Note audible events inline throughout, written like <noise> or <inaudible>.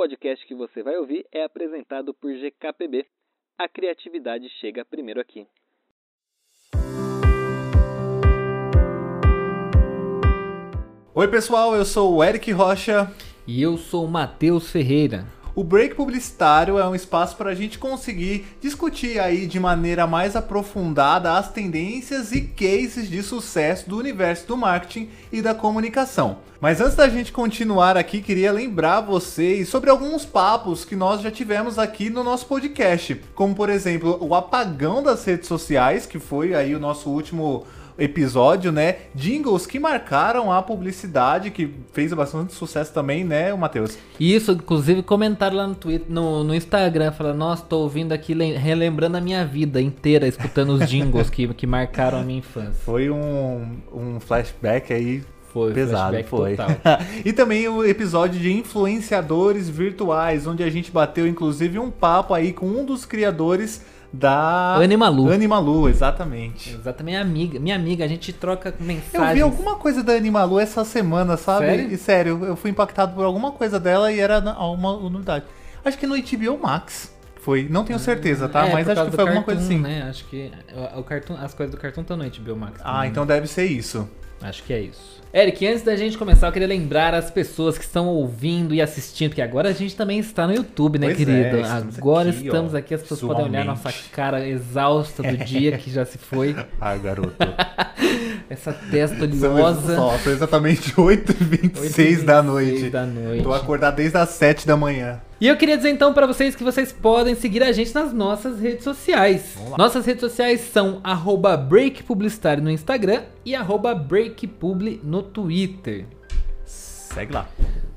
podcast que você vai ouvir é apresentado por GKPB. A criatividade chega primeiro aqui. Oi, pessoal, eu sou o Eric Rocha. E eu sou o Matheus Ferreira. O break publicitário é um espaço para a gente conseguir discutir aí de maneira mais aprofundada as tendências e cases de sucesso do universo do marketing e da comunicação. Mas antes da gente continuar aqui, queria lembrar vocês sobre alguns papos que nós já tivemos aqui no nosso podcast, como por exemplo o apagão das redes sociais, que foi aí o nosso último episódio, né? Jingles que marcaram a publicidade, que fez bastante sucesso também, né, Matheus? Isso, inclusive comentaram lá no Twitter, no, no Instagram, falando, nossa, tô ouvindo aqui, relembrando a minha vida inteira, escutando os jingles que, que marcaram a minha infância. Foi um, um flashback aí foi, pesado, foi. <laughs> e também o episódio de influenciadores virtuais, onde a gente bateu inclusive um papo aí com um dos criadores da Animalu. Animalu, exatamente. Exatamente, minha amiga, minha amiga, a gente troca mensagens. Eu vi alguma coisa da Animalu essa semana, sabe? Sério? E sério, eu fui impactado por alguma coisa dela e era uma unidade. Acho que no HBO Max. Foi, não tenho certeza, tá? É, Mas acho que foi alguma cartoon, coisa assim. Né? Acho que o, o cartoon, as coisas do cartoon estão no HBO Max. Ah, então deve ser isso. Acho que é isso. Eric, antes da gente começar, eu queria lembrar as pessoas que estão ouvindo e assistindo, que agora a gente também está no YouTube, né, Pois querido? é, estamos agora aqui, estamos ó, aqui, as pessoas podem olhar nossa cara exausta do dia que já se foi. Ai, <laughs> garoto. <laughs> Essa testa São, oleosa. só, são exatamente 8h26 da noite. da noite. Tô acordado desde as 7 da manhã. E eu queria dizer então pra vocês que vocês podem seguir a gente nas nossas redes sociais. Nossas redes sociais são breakpublicitário no Instagram e breakpubli no Twitter. Segue lá.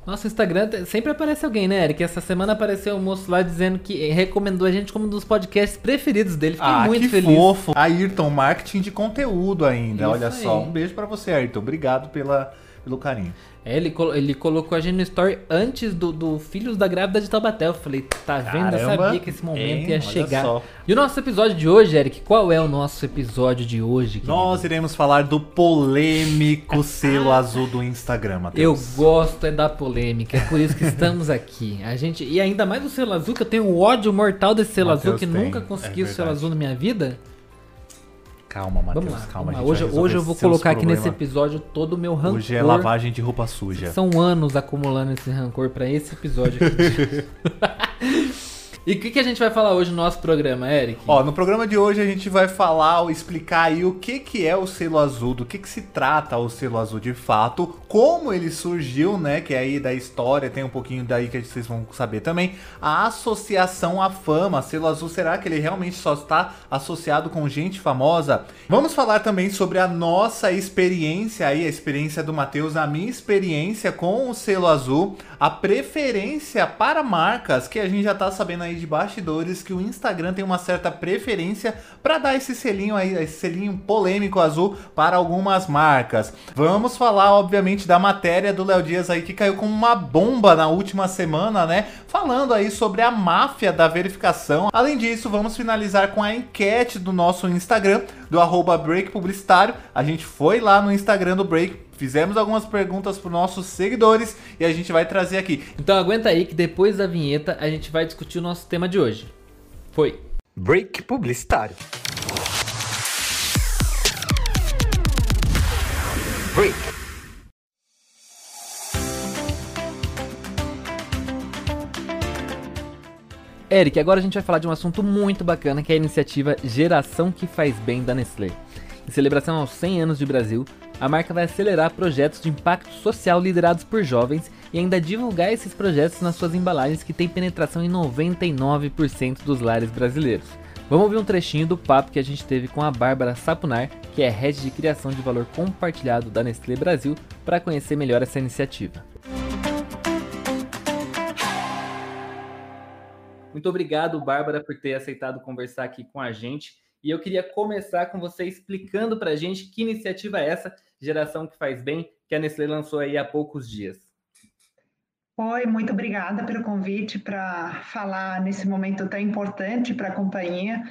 Nosso Instagram sempre aparece alguém, né, Eric? Essa semana apareceu um moço lá dizendo que recomendou a gente como um dos podcasts preferidos dele. Fiquei ah, muito que feliz. fofo. Ayrton, marketing de conteúdo ainda. Isso Olha só, aí. um beijo pra você, Ayrton. Obrigado pela, pelo carinho. É, ele, colo- ele colocou a gente no story antes do, do Filhos da Grávida de Taubaté. Eu falei, tá vendo? Eu Caramba, sabia que esse momento hein? ia chegar. só. E o nosso episódio de hoje, Eric, qual é o nosso episódio de hoje? querido? Nós iremos falar do polêmico <laughs> selo azul do Instagram, Eu Matheus. gosto é da polêmica, é por isso que estamos aqui. A gente e ainda mais o selo azul, que eu tenho um ódio mortal desse selo Mateus azul, que tem, nunca consegui é o selo azul na minha vida. Calma, Matheus, Vamos lá, calma. vamos lá. Hoje, hoje eu vou colocar aqui nesse episódio todo o meu rancor. Hoje é lavagem de roupa suja. São anos acumulando esse rancor pra esse episódio aqui. <laughs> e o que, que a gente vai falar hoje no nosso programa, Eric? Ó, no programa de hoje a gente vai falar explicar aí o que, que é o selo azul, do que, que se trata o selo azul de fato, como ele surgiu, né? Que é aí da história, tem um pouquinho daí que vocês vão saber também. A associação à fama, selo azul, será que ele realmente só está associado com gente famosa? Vamos falar também sobre a nossa experiência aí, a experiência do Matheus, a minha experiência com o selo azul, a preferência para marcas, que a gente já tá sabendo aí de bastidores que o Instagram tem uma certa preferência para dar esse selinho aí, esse selinho polêmico azul para algumas marcas. Vamos falar, obviamente, da matéria do Léo Dias aí que caiu como uma bomba na última semana, né? Falando aí sobre a máfia da verificação. Além disso, vamos finalizar com a enquete do nosso Instagram, do arroba Break Publicitário. A gente foi lá no Instagram do Break, fizemos algumas perguntas para nossos seguidores e a gente vai trazer aqui. Então aguenta aí que depois da vinheta a gente vai discutir o nosso tema de hoje. Foi. Break Publicitário. Break. Eric, agora a gente vai falar de um assunto muito bacana que é a iniciativa Geração que Faz Bem da Nestlé. Em celebração aos 100 anos de Brasil, a marca vai acelerar projetos de impacto social liderados por jovens e ainda divulgar esses projetos nas suas embalagens que têm penetração em 99% dos lares brasileiros. Vamos ouvir um trechinho do papo que a gente teve com a Bárbara Sapunar, que é head de criação de valor compartilhado da Nestlé Brasil, para conhecer melhor essa iniciativa. Muito obrigado, Bárbara, por ter aceitado conversar aqui com a gente. E eu queria começar com você explicando para a gente que iniciativa é essa, Geração que Faz Bem, que a Nestlé lançou aí há poucos dias. Oi, muito obrigada pelo convite para falar nesse momento tão importante para a companhia.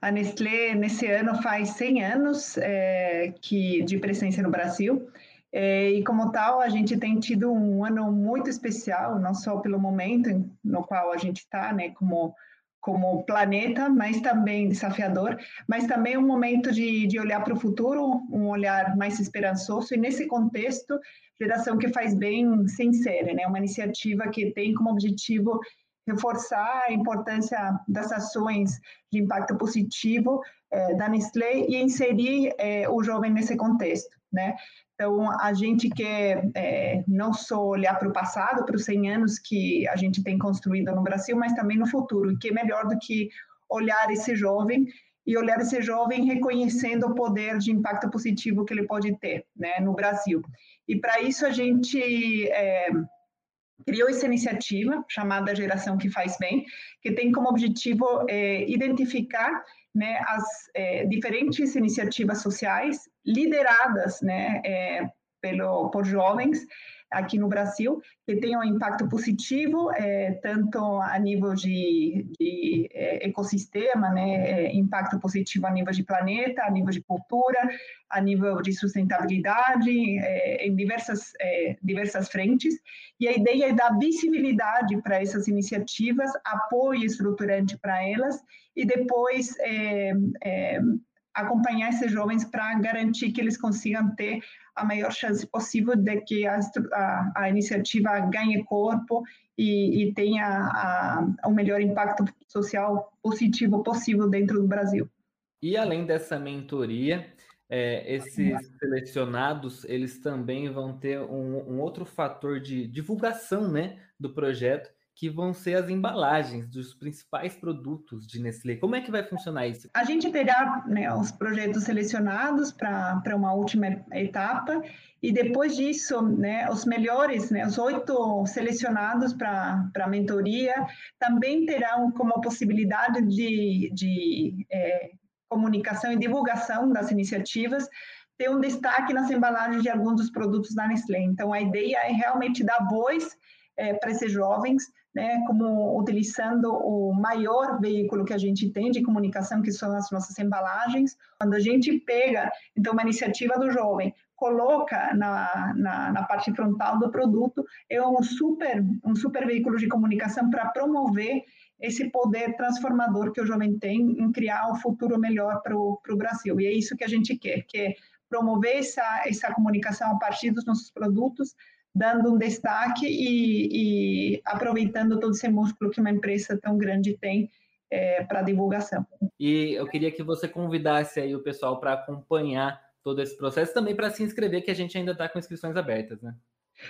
A Nestlé, nesse ano, faz 100 anos é, que, de presença no Brasil É, e como tal, a gente tem tido um ano muito especial, não só pelo momento no qual a gente está, né, como como planeta, mas também desafiador, mas também um momento de, de olhar para o futuro, um olhar mais esperançoso, e nesse contexto, Geração que Faz Bem se insere, né? uma iniciativa que tem como objetivo reforçar a importância das ações de impacto positivo eh, da Nestlé e inserir eh, o jovem nesse contexto, né? Então, a gente quer é, não só olhar para o passado, para os 100 anos que a gente tem construído no Brasil, mas também no futuro, que é melhor do que olhar esse jovem e olhar esse jovem reconhecendo o poder de impacto positivo que ele pode ter né, no Brasil. E para isso a gente é, criou essa iniciativa chamada Geração que Faz Bem, que tem como objetivo é, identificar né, as é, diferentes iniciativas sociais lideradas né, é, pelo, por jovens aqui no Brasil, que tenham um impacto positivo, é, tanto a nível de, de é, ecossistema, né, é, impacto positivo a nível de planeta, a nível de cultura, a nível de sustentabilidade, é, em diversas, é, diversas frentes. E a ideia é dar visibilidade para essas iniciativas, apoio estruturante para elas, e depois acompanhar esses jovens para garantir que eles consigam ter a maior chance possível de que a, a, a iniciativa ganhe corpo e, e tenha a, o melhor impacto social positivo possível dentro do Brasil. E além dessa mentoria, é, esses selecionados eles também vão ter um, um outro fator de divulgação né, do projeto, que vão ser as embalagens dos principais produtos de Nestlé. Como é que vai funcionar isso? A gente terá né, os projetos selecionados para uma última etapa e depois disso, né, os melhores, né, os oito selecionados para a mentoria, também terão como possibilidade de, de é, comunicação e divulgação das iniciativas ter um destaque nas embalagens de alguns dos produtos da Nestlé. Então, a ideia é realmente dar voz é, para esses jovens, né, como utilizando o maior veículo que a gente tem de comunicação, que são as nossas embalagens. Quando a gente pega, então, uma iniciativa do jovem, coloca na, na, na parte frontal do produto, é um super, um super veículo de comunicação para promover esse poder transformador que o jovem tem em criar um futuro melhor para o Brasil. E é isso que a gente quer, que é promover essa, essa comunicação a partir dos nossos produtos, dando um destaque e, e aproveitando todo esse músculo que uma empresa tão grande tem é, para divulgação. E eu queria que você convidasse aí o pessoal para acompanhar todo esse processo, também para se inscrever, que a gente ainda está com inscrições abertas, né?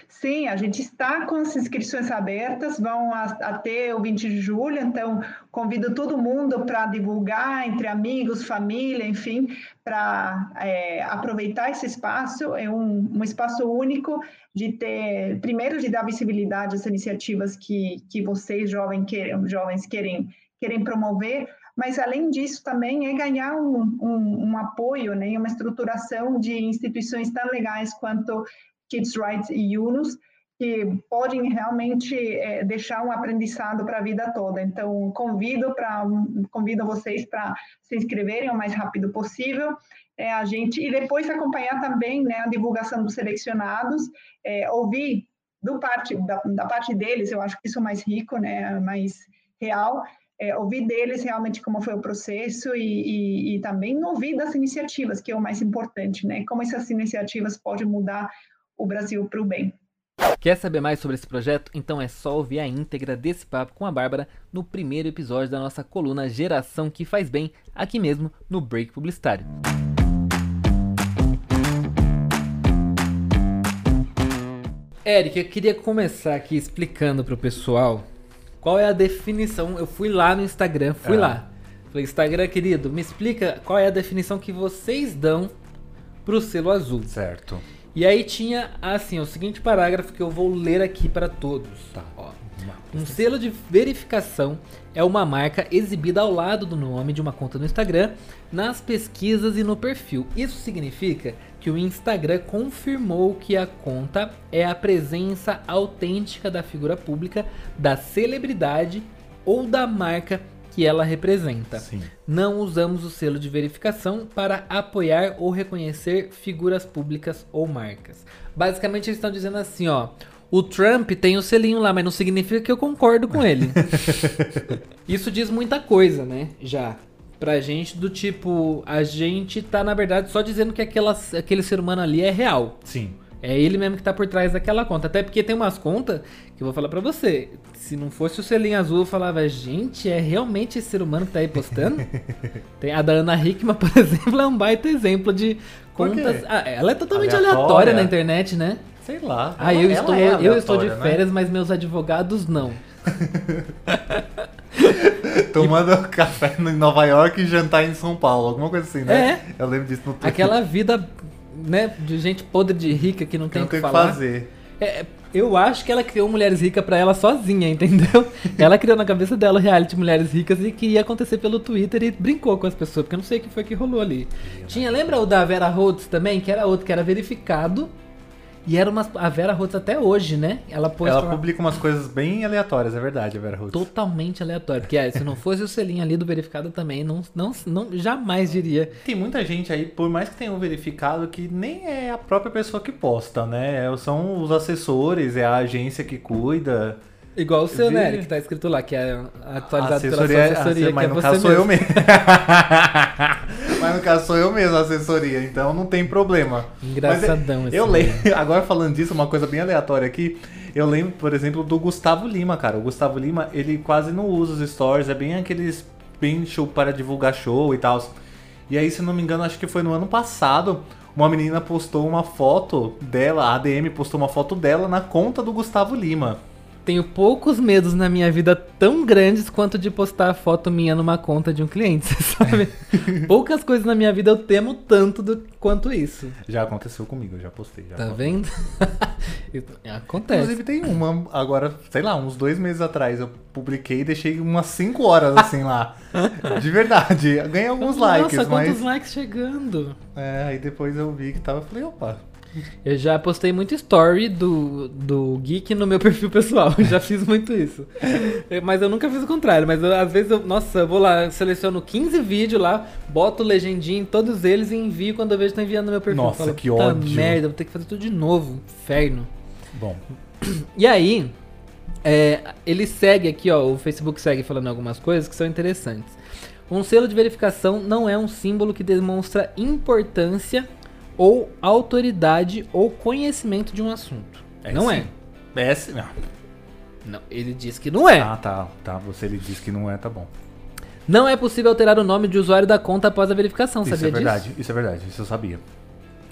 Sim, a gente está com as inscrições abertas, vão até o 20 de julho, então convido todo mundo para divulgar entre amigos, família, enfim, para é, aproveitar esse espaço. É um, um, espaço único de ter, primeiro, de dar visibilidade às iniciativas que, que vocês, jovens, querem, jovens querem, querem promover, mas além disso também é ganhar um, um, um apoio, né, uma estruturação de instituições tão legais quanto Kids Rights e Yunus, que podem realmente é, deixar um aprendizado para a vida toda. Então, convido para convido vocês para se inscreverem o mais rápido possível. É, a gente e depois acompanhar também né, a divulgação dos selecionados, é, ouvir do parte da, da, parte deles. Eu acho que isso é mais rico, né, mais real. É, ouvir deles realmente como foi o processo e, e, e também ouvir das iniciativas, que é o mais importante, né? Como essas iniciativas podem mudar o Brasil para o bem. Quer saber mais sobre esse projeto? Então é só ouvir a íntegra desse papo com a Bárbara no primeiro episódio da nossa coluna Geração que Faz Bem, aqui mesmo no Break Publicitário. Eric, eu queria começar aqui explicando para o pessoal qual é a definição. Eu fui lá no Instagram, fui é. lá. Falei, Instagram, querido, me explica qual é a definição que vocês dão pro selo azul. Certo. E aí tinha, assim, o seguinte parágrafo que eu vou ler aqui para todos. Tá. Ó. Um selo de verificação é uma marca exibida ao lado do nome de uma conta no Instagram, nas pesquisas e no perfil. Isso significa que o Instagram confirmou que a conta é a presença autêntica da figura pública, da celebridade ou da marca que ela representa. Sim. Não usamos o selo de verificação para apoiar ou reconhecer figuras públicas ou marcas. Basicamente eles estão dizendo assim, ó, o Trump tem o selinho lá, mas não significa que eu concordo com ele. <laughs> Isso diz muita coisa, né? Já pra gente do tipo, a gente tá na verdade só dizendo que aquela, aquele ser humano ali é real. Sim. É ele mesmo que tá por trás daquela conta. Até porque tem umas contas que eu vou falar pra você. Se não fosse o selinho azul, eu falava, gente, é realmente esse ser humano que tá aí postando? <laughs> tem a da Ana Hickman, <laughs> por exemplo, é um baita exemplo de contas. Ah, ela é totalmente Aleatória? aleatória na internet, né? Sei lá. Ah, eu estou, é eu estou de né? férias, mas meus advogados não. <laughs> Tomando café em Nova York e jantar em São Paulo, alguma coisa assim, né? Eu lembro disso no Twitter. Aquela vida, né, de gente podre de rica que não que tem o que que falar. fazer. É, eu acho que ela criou Mulheres Ricas pra ela sozinha, entendeu? <laughs> ela criou na cabeça dela o reality Mulheres Ricas e que ia acontecer pelo Twitter e brincou com as pessoas, porque eu não sei o que foi que rolou ali. Tinha, lembra o da Vera Rhodes também, que era outro que era verificado e era uma a Vera Rhodes até hoje, né? Ela Ela lá- publica umas coisas bem aleatórias, é verdade, a Vera Rhodes. totalmente aleatório, porque é, se não fosse o selinho ali do verificado também, não, não, não jamais diria. Tem muita gente aí, por mais que tenham verificado, que nem é a própria pessoa que posta, né? São os assessores, é a agência que cuida. Igual o seu, né, que tá escrito lá, que é atualizado assessoria, pela sua assessoria, mas que é no caso sou eu mesmo. <laughs> mas no caso sou eu mesmo a assessoria, então não tem problema. Engraçadão Mas esse Eu lembro, <laughs> agora falando disso, uma coisa bem aleatória aqui. Eu lembro, por exemplo, do Gustavo Lima, cara. O Gustavo Lima, ele quase não usa os stories, é bem aqueles bem show para divulgar show e tal. E aí, se não me engano, acho que foi no ano passado, uma menina postou uma foto dela, a ADM postou uma foto dela na conta do Gustavo Lima. Tenho poucos medos na minha vida tão grandes quanto de postar a foto minha numa conta de um cliente, <laughs> você sabe? <laughs> Poucas coisas na minha vida eu temo tanto do, quanto isso. Já aconteceu comigo, eu já postei. Já Tá postei. vendo? <laughs> Acontece. Inclusive tem uma, agora, sei lá, uns dois meses atrás, eu publiquei e deixei umas 5 horas assim lá. De verdade. Ganhei alguns likes, Nossa, mas. quantos likes chegando. É, aí depois eu vi que tava falei, opa. Eu já postei muito story do, do Geek no meu <laughs> perfil pessoal. Já fiz muito isso. Mas eu nunca fiz o contrário. Mas eu, às vezes eu, nossa, eu vou lá, seleciono 15 vídeos lá, boto legendinha em todos eles e envio quando eu vejo que tá enviando no meu perfil. Nossa, falo, que "Puta ódio." merda, vou ter que fazer tudo de novo. Inferno. Bom. <clears throat> E aí, é, ele segue aqui, ó, o Facebook segue falando algumas coisas que são interessantes. Um selo de verificação não é um símbolo que demonstra importância ou autoridade ou conhecimento de um assunto. É não sim. é. É sim. Não, ele diz que não é. Ah, tá, tá. Você ele disse que não é, tá bom. Não é possível alterar o nome de usuário da conta após a verificação, Isso sabia é verdade, disso? isso é verdade, isso eu sabia.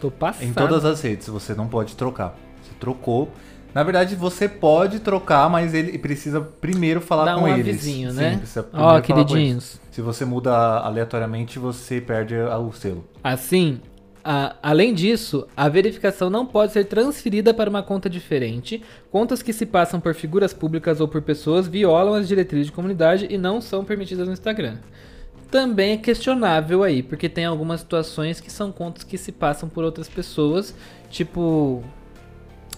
Tô passado. Em todas as redes você não pode trocar. Você trocou. Na verdade, você pode trocar, mas ele precisa primeiro falar Dá com um eles. avisinho, Sim, né? precisa Ó, primeiro falar com eles. queridinhos. Se você muda aleatoriamente, você perde o selo. Assim, a- além disso, a verificação não pode ser transferida para uma conta diferente. Contas que se passam por figuras públicas ou por pessoas violam as diretrizes de comunidade e não são permitidas no Instagram. Também é questionável aí, porque tem algumas situações que são contas que se passam por outras pessoas, tipo.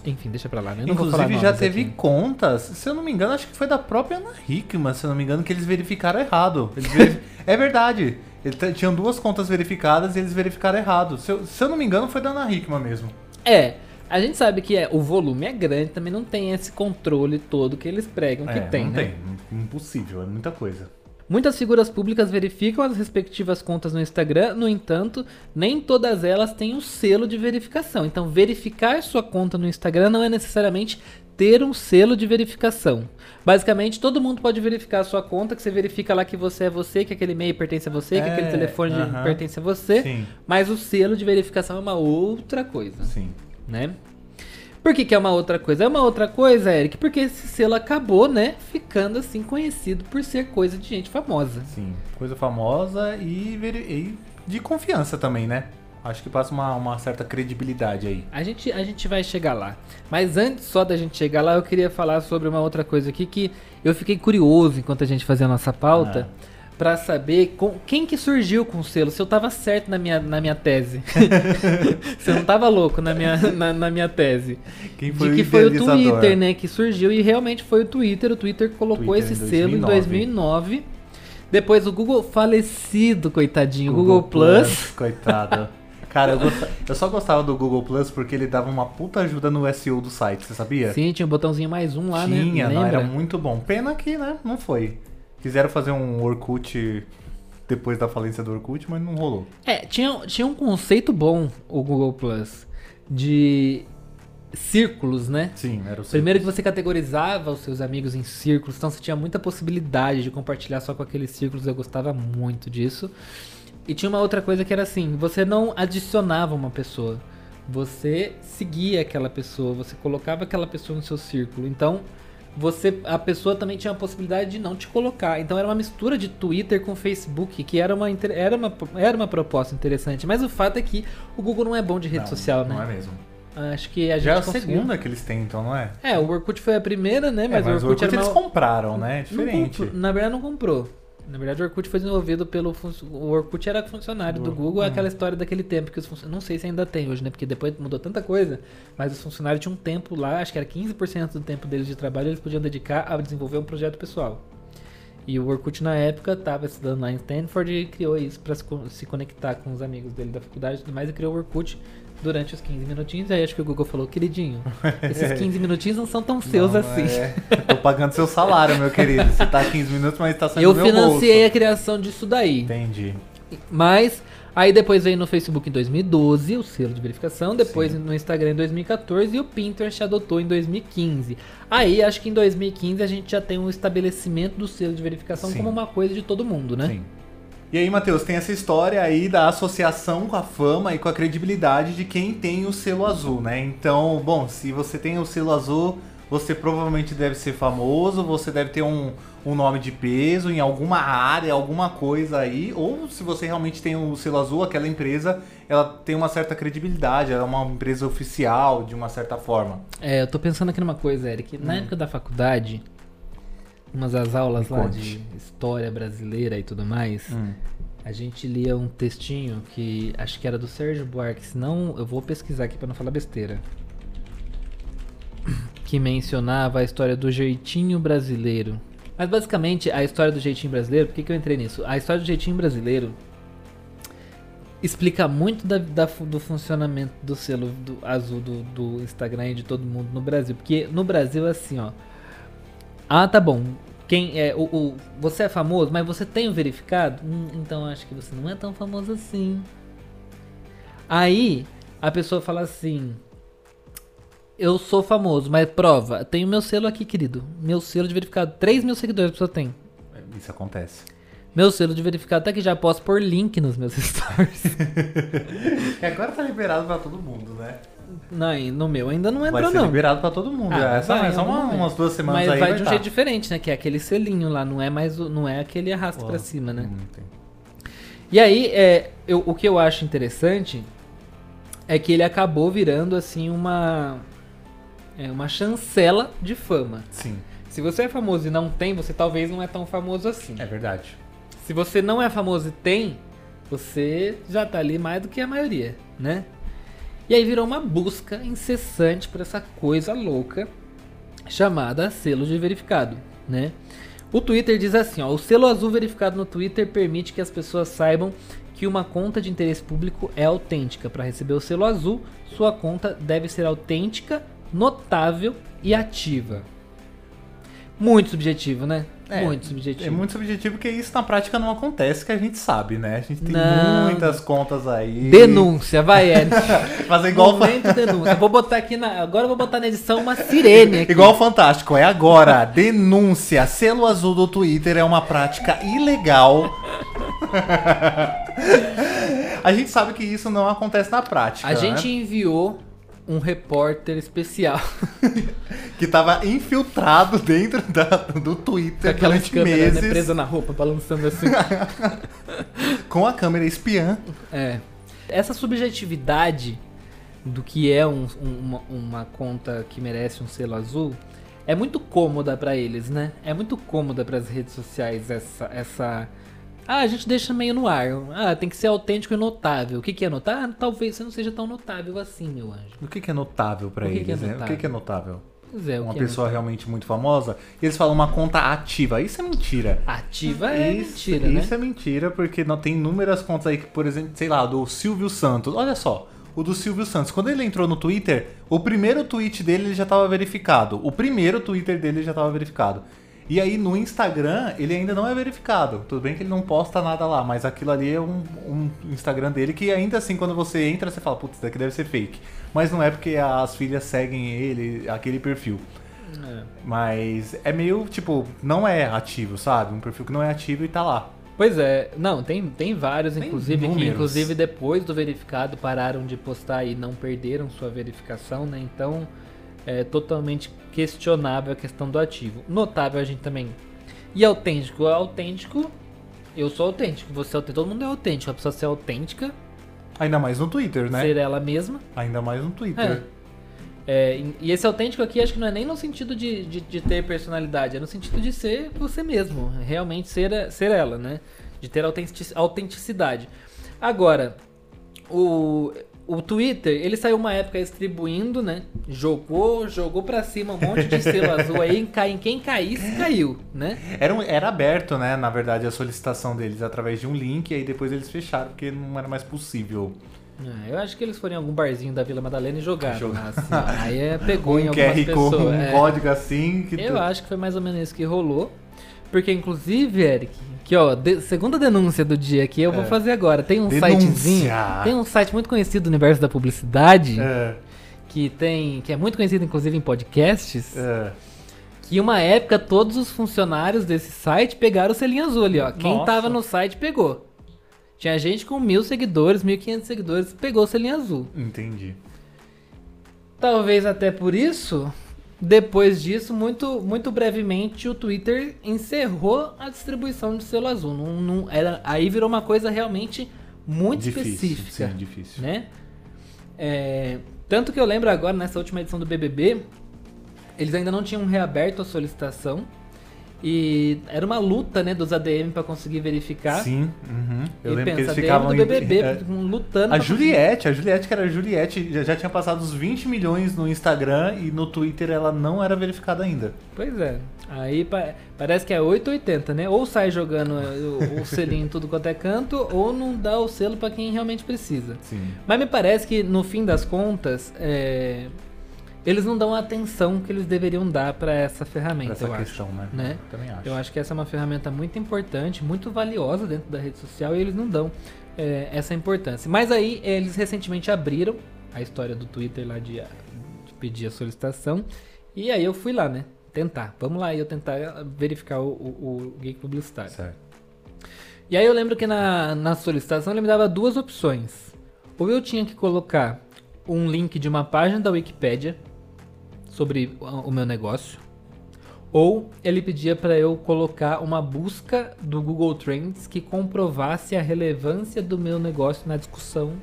Enfim, deixa pra lá, né? Eu não vou falar Inclusive, já teve aqui. contas, se eu não me engano, acho que foi da própria Ana Hickman, se eu não me engano, que eles verificaram errado. Eles verif- <laughs> é verdade. Eles t- tinham duas contas verificadas e eles verificaram errado. Se eu, se eu não me engano, foi da Ana Hickman mesmo. É, a gente sabe que é, o volume é grande, também não tem esse controle todo que eles pregam que é, tem, não né? tem. Impossível, é muita coisa. Muitas figuras públicas verificam as respectivas contas no Instagram, no entanto, nem todas elas têm o selo de verificação. Então, verificar sua conta no Instagram não é necessariamente ter um selo de verificação. Basicamente, todo mundo pode verificar a sua conta, que você verifica lá que você é você, que aquele e-mail pertence a você, que É, aquele telefone aham. pertence a você. Sim, Mas o selo de verificação é uma outra coisa sim. né? Por que, que é uma outra coisa? É uma outra coisa, Eric, porque esse selo acabou, né, ficando assim conhecido por ser coisa de gente famosa. Sim. Coisa famosa e, e de confiança também, né? Acho que passa uma, uma certa credibilidade aí. A gente, a gente vai chegar lá. Mas antes só da gente chegar lá, eu queria falar sobre uma outra coisa aqui que eu fiquei curioso enquanto a gente fazia a nossa pauta. Pra saber com, quem que surgiu com o selo, se eu tava certo na minha, na minha tese. <laughs> se eu não tava louco na minha, na, na minha tese. Quem foi de o que foi o? Twitter, né, que surgiu e realmente foi o Twitter. O Twitter colocou Twitter esse em selo em 2009. 2009 Depois o Google falecido, coitadinho. Google, Google Plus. Plus. Coitado. <laughs> Cara, eu, gost... eu, só gostava do Google Plus porque ele dava uma puta ajuda no SEO do site, você sabia? Sim, tinha um botãozinho mais um lá, tinha, né? Tinha, não, era muito bom. Pena que, né, não foi. Quiseram fazer um Orkut depois da falência do Orkut, mas não rolou. É, tinha, tinha um conceito bom o Google Plus de círculos, né? Sim, era o Primeiro que você categorizava os seus amigos em círculos, então você tinha muita possibilidade de compartilhar só com aqueles círculos, eu gostava muito disso. E tinha uma outra coisa que era assim: você não adicionava uma pessoa, você seguia aquela pessoa, você colocava aquela pessoa no seu círculo. Então, você a pessoa também tinha a possibilidade de não te colocar. Então era uma mistura de Twitter com Facebook, que era uma, era uma, era uma proposta interessante. Mas o fato é que o Google não é bom de rede não, social, né? Não é mesmo. Acho que a gente Já é a conseguiu. segunda que eles têm, então, não é? É, o Orkut foi a primeira, né? Mas, é, mas o Orkut, o Orkut eles uma... compraram, né? É diferente. Na verdade, não comprou. Na verdade, o Orkut foi desenvolvido pelo. O Orkut era funcionário do Google, hum. aquela história daquele tempo que os funcionários. Não sei se ainda tem hoje, né? Porque depois mudou tanta coisa, mas os funcionários tinham um tempo lá, acho que era 15% do tempo deles de trabalho, eles podiam dedicar a desenvolver um projeto pessoal. E o Orkut, na época, estava estudando lá em Stanford e criou isso para se conectar com os amigos dele da faculdade e tudo mais, e criou o Orkut durante os 15 minutinhos. Aí acho que o Google falou, queridinho, <laughs> esses 15 minutinhos não são tão seus não, assim. É. Tô pagando seu salário, meu querido. Você tá 15 minutos, mas tá sendo Eu meu financiei bolso. a criação disso daí. Entendi. Mas Aí depois veio no Facebook em 2012, o selo de verificação, depois Sim. no Instagram em 2014 e o Pinterest adotou em 2015. Aí acho que em 2015 a gente já tem um estabelecimento do selo de verificação Sim. como uma coisa de todo mundo, né? Sim. E aí, Matheus, tem essa história aí da associação com a fama e com a credibilidade de quem tem o selo azul, né? Então, bom, se você tem o selo azul, você provavelmente deve ser famoso, você deve ter um, um nome de peso em alguma área, alguma coisa aí, ou se você realmente tem o selo azul, aquela empresa, ela tem uma certa credibilidade, ela é uma empresa oficial de uma certa forma. É, eu tô pensando aqui numa coisa, Eric. Na hum. época da faculdade, umas das aulas lá de história brasileira e tudo mais, hum. a gente lia um textinho que acho que era do Sérgio Buarque, senão eu vou pesquisar aqui para não falar besteira. <coughs> Que mencionava a história do jeitinho brasileiro. Mas basicamente a história do jeitinho brasileiro, por que, que eu entrei nisso? A história do jeitinho brasileiro explica muito da, da, do funcionamento do selo do, azul do, do Instagram e de todo mundo no Brasil. Porque no Brasil é assim, ó. Ah, tá bom. Quem é o, o, você é famoso, mas você tem o verificado? Hum, então acho que você não é tão famoso assim. Aí a pessoa fala assim: Eu sou famoso, mas prova. Tenho meu selo aqui, querido. Meu selo de verificado. 3 mil seguidores a pessoa tem. Isso acontece. Meu selo de verificado até que já posso pôr link nos meus <laughs> stories. <laughs> agora tá liberado pra todo mundo, né? Não, no meu ainda não entrou, vai ser não. liberado pra todo mundo. Ah, Essa vai, é só uma, umas duas semanas Mas aí. vai, vai de um tá. jeito diferente, né? Que é aquele selinho lá, não é mais não é aquele arrasto para cima, né? E aí, é, eu, o que eu acho interessante é que ele acabou virando assim uma é, uma chancela de fama. Sim. Se você é famoso e não tem, você talvez não é tão famoso assim. É verdade. Se você não é famoso e tem, você já tá ali mais do que a maioria, né? E aí virou uma busca incessante por essa coisa louca chamada selo de verificado, né? O Twitter diz assim, ó, o selo azul verificado no Twitter permite que as pessoas saibam que uma conta de interesse público é autêntica. Para receber o selo azul, sua conta deve ser autêntica, notável e ativa. Muito subjetivo, né? É, muito subjetivo. É muito subjetivo porque isso na prática não acontece, que a gente sabe, né? A gente tem não. muitas contas aí. Denúncia, vai, Eric. <laughs> Fazer igual. Momento denúncia. Vou botar aqui na. Agora eu vou botar na edição uma sirene aqui. Igual Fantástico, é agora. denúncia. Selo azul do Twitter é uma prática ilegal. <laughs> a gente sabe que isso não acontece na prática. A gente né? enviou um repórter especial. <laughs> que tava infiltrado dentro da, do Twitter Com durante câmera, né, meses. Né, presa na roupa, balançando assim. <laughs> Com a câmera espiã. É. Essa subjetividade do que é um, uma, uma conta que merece um selo azul é muito cômoda para eles, né? É muito cômoda para as redes sociais essa, essa ah, a gente deixa meio no ar. Ah, tem que ser autêntico e notável. O que, que é notável? Ah, talvez você não seja tão notável assim, meu anjo. O que, que é notável para eles? Que é notável? Né? O que, que é notável? Pois é, o uma que é pessoa realmente muito famosa, e eles falam uma conta ativa. Isso é mentira. Ativa é isso, mentira, né? Isso é mentira, porque não tem inúmeras contas aí que, por exemplo, sei lá, do Silvio Santos. Olha só, o do Silvio Santos. Quando ele entrou no Twitter, o primeiro tweet dele ele já estava verificado. O primeiro Twitter dele já estava verificado. E aí no Instagram ele ainda não é verificado. Tudo bem que ele não posta nada lá, mas aquilo ali é um, um Instagram dele que ainda assim quando você entra você fala, putz, isso daqui deve ser fake. Mas não é porque as filhas seguem ele, aquele perfil. É. Mas é meio, tipo, não é ativo, sabe? Um perfil que não é ativo e tá lá. Pois é, não, tem, tem vários, Tem inclusive, que números. inclusive depois do verificado pararam de postar e não perderam sua verificação, né? Então é totalmente questionável a questão do ativo. Notável a gente também. E autêntico, é autêntico. Eu sou autêntico, você é autêntico, todo mundo é autêntico, a pessoa ser autêntica, Ainda mais no Twitter, né? ser ela mesma. Ainda mais no Twitter. É, e- e esse autêntico aqui acho que não é nem no sentido de, de, de ter personalidade, é no sentido de ser você mesmo, realmente ser, ser ela, né? De ter autentici- autenticidade. Agora, o, o Twitter, ele saiu uma época distribuindo, né? Jogou, jogou pra cima um monte de selo <laughs> azul aí, cai- quem caísse, caiu, né? Era, um- era aberto, né, na verdade, a solicitação deles através de um link, e aí depois eles fecharam, porque não era mais possível. Ah, eu acho que eles foram em algum barzinho da Vila Madalena e jogaram. Jogaram. lá, assim, aí é, pegou <laughs> em um algumas QR pessoas. Code, um é. código assim que Eu tu- acho que foi mais ou menos isso que rolou. Porque, inclusive, Eric, que ó, de- segunda denúncia do dia que eu vou É. fazer agora. Tem um sitezinho. Tem um site muito conhecido do universo da publicidade, É, que tem. que é muito conhecido, inclusive, em podcasts. é. Que uma época todos os funcionários desse site pegaram o selinho azul ali, ó. Quem Nossa. tava no site pegou. Tinha gente com mil seguidores, mil e quinhentos seguidores, pegou o selinho azul. Entendi. Talvez até por isso, depois disso, muito, muito brevemente, o Twitter encerrou a distribuição de selo azul. Não, não- era, aí virou uma coisa realmente muito difícil, específica. Sim, difícil. Né? É, tanto que eu lembro agora, nessa última edição do BBB, eles ainda não tinham reaberto a solicitação. E era uma luta, né, dos ADM pra conseguir verificar. Sim, uhum. eu e lembro pensa, que eles ADM ficavam do BBB é. lutando. A pra conseguir- Juliette, a Juliette, que era a Juliette, já, já tinha passado os 20 milhões no Instagram e no Twitter ela não era verificada ainda. Pois é. Aí pa- parece que é 880, né? Ou sai jogando o, o <laughs> selinho em tudo quanto é canto, ou não dá o selo pra quem realmente precisa. Sim. Mas me parece que no fim das contas, é, eles não dão a atenção que eles deveriam dar pra essa ferramenta, Essa eu acho. questão, né? né? Também acho. Eu acho que essa é uma ferramenta muito importante, muito valiosa dentro da rede social e eles não dão é, essa importância. Mas aí eles recentemente abriram a história do Twitter lá de, de pedir a solicitação e aí eu fui lá, né? Tentar. Vamos lá, eu tentar verificar o, o, o geek publicitário. Certo. E aí eu lembro que na, na solicitação ele me dava duas opções. Ou eu tinha que colocar um link de uma página da Wikipédia sobre o meu negócio, ou ele pedia para eu colocar uma busca do Google Trends que comprovasse a relevância do meu negócio na discussão,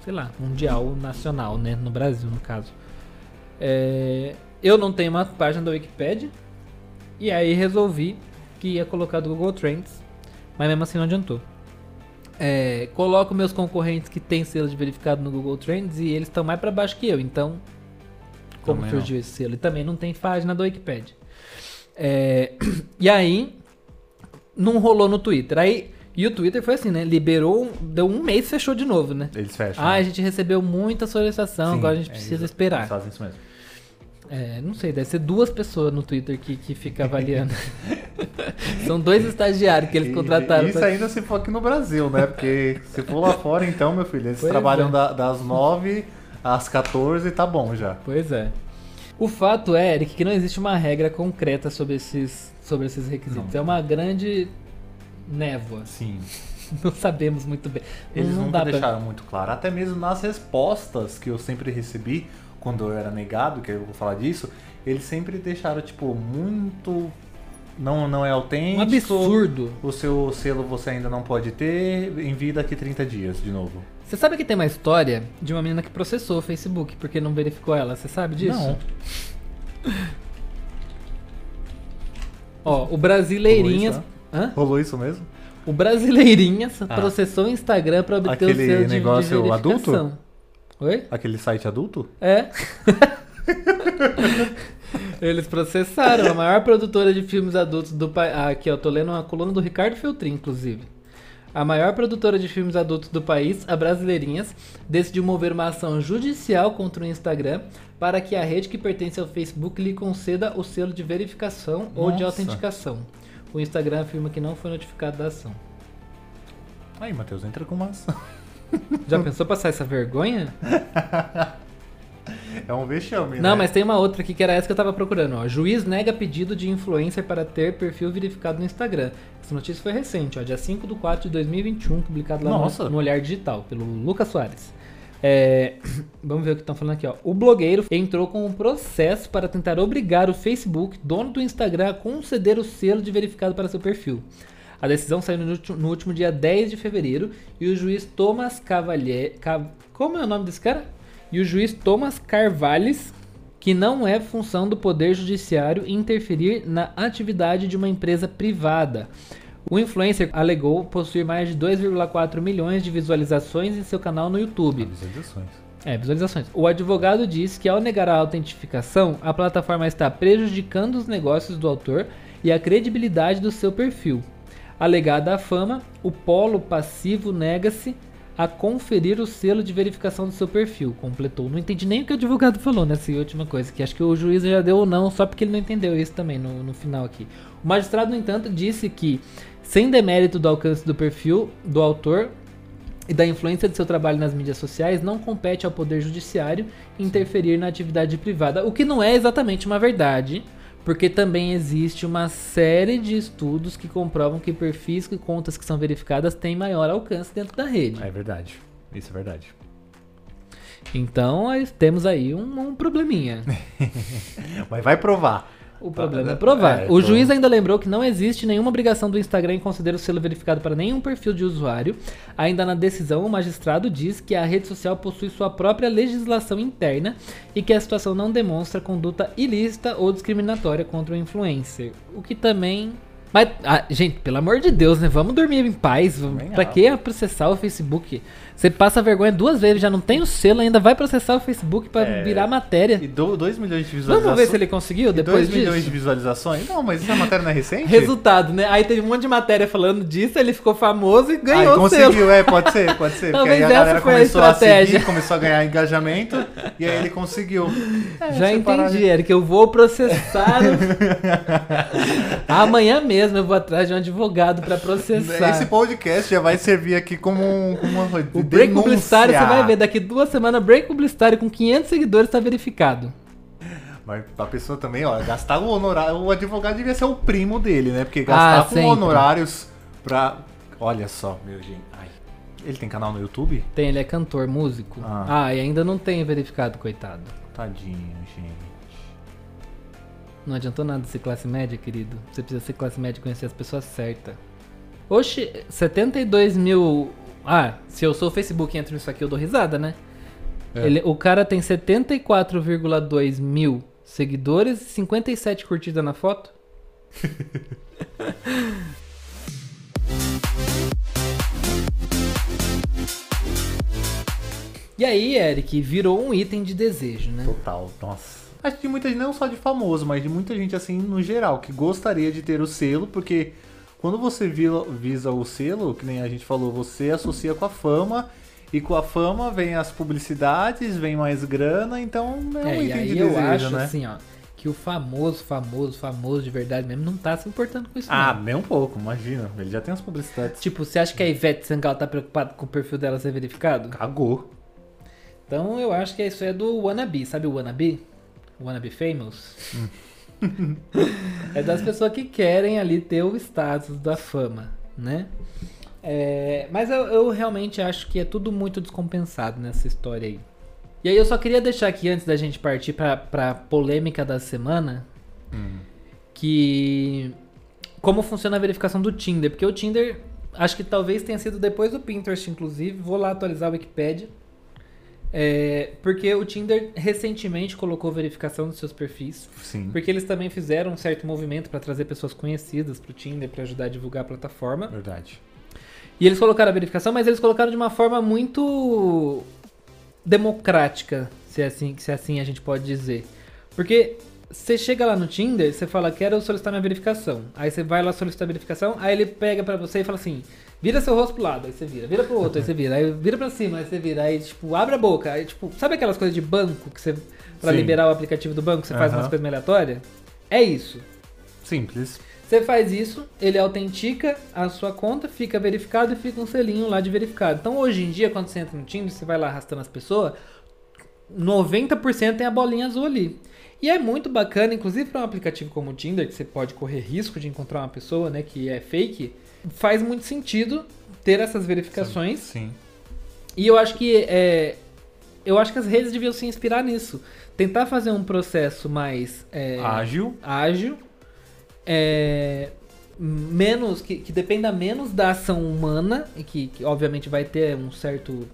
sei lá, mundial, nacional, né, no Brasil no caso. É, eu não tenho uma página da Wikipédia e aí resolvi que ia colocar do Google Trends, mas mesmo assim não adiantou. É, coloco meus concorrentes que têm selo de verificado no Google Trends e eles estão mais para baixo que eu, então como Também surgiu esse selo? E também não tem página do Wikipedia. É, <clears throat> e aí, não rolou no Twitter. Aí, e o Twitter foi assim, né? Liberou, deu um mês fechou de novo, né? Eles fecham. Ah, a né? gente recebeu muita solicitação, Sim, agora a gente é, precisa esperar. Eles fazem isso mesmo. É, não sei, deve ser duas pessoas no Twitter que, que fica avaliando. <laughs> São dois estagiários que eles contrataram. Isso pra- ainda se for aqui no Brasil, né? Porque se for lá fora, então, meu filho, eles Pois trabalham é. da- das 9 às 14 tá bom já. Pois é. O fato é, Eric, que não existe uma regra concreta sobre esses, sobre esses requisitos. Não. É uma grande névoa. Sim. <laughs> Não sabemos muito bem. Eles não nunca dá pra- deixaram muito claro. Até mesmo nas respostas que eu sempre recebi, quando eu era negado, que eu vou falar disso, eles sempre deixaram, tipo, muito. Não, não é autêntico. Um absurdo. O seu selo você ainda não pode ter. Envie daqui 30 dias de novo. Você sabe que tem uma história de uma menina que processou o Facebook porque não verificou ela? Você sabe disso? Não. Ó, o Brasileirinhas. Rolou Hã? Rolou isso mesmo? O Brasileirinhas Ah. processou o Instagram pra obter Aquele o selo de, negócio de adulto? Oi? Aquele site adulto? É. <laughs> Eles processaram a maior produtora de filmes adultos do país. Ah, aqui, eu tô lendo uma coluna do Ricardo Feltrin, inclusive. A maior produtora de filmes adultos do país, a Brasileirinhas, decidiu mover uma ação judicial contra o Instagram para que a rede que pertence ao Facebook lhe conceda o selo de verificação ou de Nossa. autenticação. O Instagram afirma que não foi notificado da ação. Aí, Matheus, entra com uma ação. Já pensou passar essa vergonha? <laughs> É um vexame, Não, né? mas tem uma outra aqui que era essa que eu tava procurando. Ó. Juiz nega pedido de influencer para ter perfil verificado no Instagram. Essa notícia foi recente, ó, dia 5 de 4 de 2021, publicado lá no, no Olhar Digital, pelo Lucas Soares. É, <coughs> vamos ver o que estão falando aqui. Ó. O blogueiro entrou com um processo para tentar obrigar o Facebook, dono do Instagram, a conceder o selo de verificado para seu perfil. A decisão saiu no último, no último dia 10 de fevereiro e o juiz Thomas Cavalier. Cav- como é o nome desse cara? E o juiz Thomas Carvalhes, que não é função do Poder Judiciário interferir na atividade de uma empresa privada. O influencer alegou possuir mais de 2,4 milhões de visualizações em seu canal no YouTube. Visualizações. É, visualizações. O advogado disse que ao negar a autentificação, a plataforma está prejudicando os negócios do autor e a credibilidade do seu perfil. Alegada a fama, o polo passivo nega-se a conferir o selo de verificação do seu perfil, completou. Não entendi nem o que o advogado falou nessa última coisa, que acho que o juiz já deu ou não, só porque ele não entendeu isso também no, no final aqui. O magistrado, no entanto, disse que, sem demérito do alcance do perfil do autor, e da influência de seu trabalho nas mídias sociais não compete ao Poder Judiciário interferir na atividade privada, o que não é exatamente uma verdade, porque também existe uma série de estudos que comprovam que perfis e contas que são verificadas têm maior alcance dentro da rede. É verdade. Isso é verdade. Então aí temos aí um, um probleminha. <laughs> Mas vai provar. O problema é provar. É, o juiz então- ainda lembrou que não existe nenhuma obrigação do Instagram em conceder o selo verificado para nenhum perfil de usuário. Ainda na decisão, o magistrado diz que a rede social possui sua própria legislação interna e que a situação não demonstra conduta ilícita ou discriminatória contra o influencer. O que também. Mas, ah, gente, pelo amor de Deus, né? Vamos dormir em paz. Vamos... Pra que processar o Facebook? Você passa vergonha duas vezes, já não tem o selo, ainda vai processar o Facebook pra É. virar matéria. E 2 milhões de visualizações. Vamos ver se ele conseguiu depois 2 milhões de visualizações? Não, mas essa matéria não é recente? Resultado, né? Aí teve um monte de matéria falando disso, ele ficou famoso e Aí ganhou o selo. conseguiu, é, pode ser, pode ser. Porque Talvez aí a galera a começou a, estratégia. seguir, começou a ganhar engajamento, e aí ele conseguiu. <laughs> É, Já entendi, Eric. Eu vou processar. o- <laughs> Amanhã mesmo eu vou atrás de um advogado pra processar. Esse podcast já vai servir aqui como, um, como uma break denúncia. publicitário, você vai ver, daqui duas semanas, break publicitário com 500 seguidores tá verificado. Mas a pessoa também, ó, gastar o honorário. O advogado devia ser o primo dele, né? Porque gastar Ah, com sempre. honorários pra. Olha só, meu gente. Ai. Ele tem canal no YouTube? Tem, ele é cantor, músico. Ah. Ah, e ainda não tem verificado, coitado. Tadinho, gente. Não adiantou nada ser classe média, querido. Você precisa ser classe média e conhecer as pessoas certas. Oxe, 72 mil. Ah, se eu sou o Facebook e entro nisso aqui, eu dou risada, né? É. Ele, o cara tem 74,2 mil seguidores e 57 curtidas na foto. <laughs> e aí, Eric, virou um item de desejo, né? Total, nossa. Acho que de muita gente, não só de famoso, mas de muita gente assim no geral, que gostaria de ter o selo, porque quando você vi- visa o selo, que nem a gente falou, você associa com a fama, e com a fama vem as publicidades, vem mais grana, então é um É, e item aí de eu desejo, acho né? assim, ó, que o famoso, famoso, famoso de verdade mesmo não tá se importando com isso Ah, não. nem um pouco, imagina. Ele já tem as publicidades. Tipo, você acha que a Ivete Sangalo tá preocupada com o perfil dela ser verificado? Cagou. Então eu acho que isso é do Wannabe, sabe o Wannabe? Wannabe Famous? <laughs> é das pessoas que querem ali ter o status da fama, né? É, mas eu, eu realmente acho que é tudo muito descompensado nessa história aí. E aí eu só queria deixar aqui, antes da gente partir pra, pra polêmica da semana, que... Como funciona a verificação do Tinder. Porque o Tinder, acho que talvez tenha sido depois do Pinterest, inclusive. Vou lá atualizar a Wikipedia. É, porque o Tinder recentemente colocou verificação dos seus perfis. Sim. Porque eles também fizeram um certo movimento para trazer pessoas conhecidas pro Tinder para ajudar a divulgar a plataforma. Verdade. E eles colocaram a verificação, mas eles colocaram de uma forma muito democrática, se é assim, se assim a gente pode dizer. Porque você chega lá no Tinder, você fala, quero solicitar minha verificação. Aí você vai lá solicitar a verificação, aí ele pega pra você e fala assim, vira seu rosto pro lado, aí você vira, vira pro outro, aí você vira, aí vira pra cima, aí você vira, aí tipo, abre a boca, aí tipo, sabe aquelas coisas de banco que você, pra Sim. liberar o aplicativo do banco, você faz Aham. umas coisas aleatórias? É isso. Simples. Você faz isso, ele autentica a sua conta, fica verificado e fica um selinho lá de verificado. Então hoje em dia, quando você entra no Tinder, você vai lá arrastando as pessoas, 90% tem a bolinha azul ali. E é muito bacana, inclusive para um aplicativo como o Tinder, que você pode correr risco de encontrar uma pessoa, né, que é fake, faz muito sentido ter essas verificações. Sim. E eu acho que é, eu acho que as redes deviam se inspirar nisso, tentar fazer um processo mais é, Ágil. ágil, é, menos que, que dependa menos da ação humana e que, que obviamente vai ter um certo,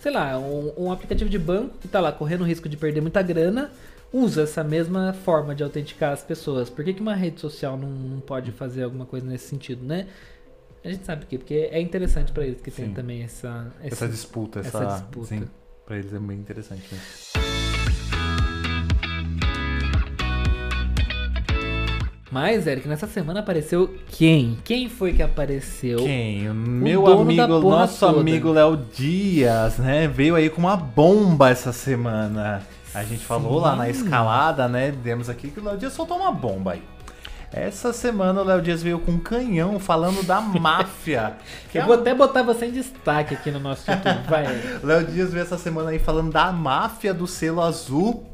sei lá, um, um aplicativo de banco que tá lá correndo o risco de perder muita grana usa essa mesma forma de autenticar as pessoas. Por que, que uma rede social não, não pode fazer alguma coisa nesse sentido, né? A gente sabe por quê, porque é interessante pra eles que tem Sim. também essa, Essa esse- disputa, essa, essa disputa. Sim, pra eles é bem interessante mesmo. Mas, Eric, nessa semana apareceu quem? Quem foi que apareceu? Quem? O meu amigo, nosso toda. amigo Léo Dias, né? Veio aí com uma bomba essa semana. A gente falou lá na escalada, né? Demos aqui que o Léo Dias soltou uma bomba aí. Essa semana o Léo Dias veio com um canhão falando da máfia. <laughs> que Eu é vou até botar você em destaque aqui no nosso YouTube. Vai, <laughs> Léo Dias veio essa semana aí falando da máfia do selo azul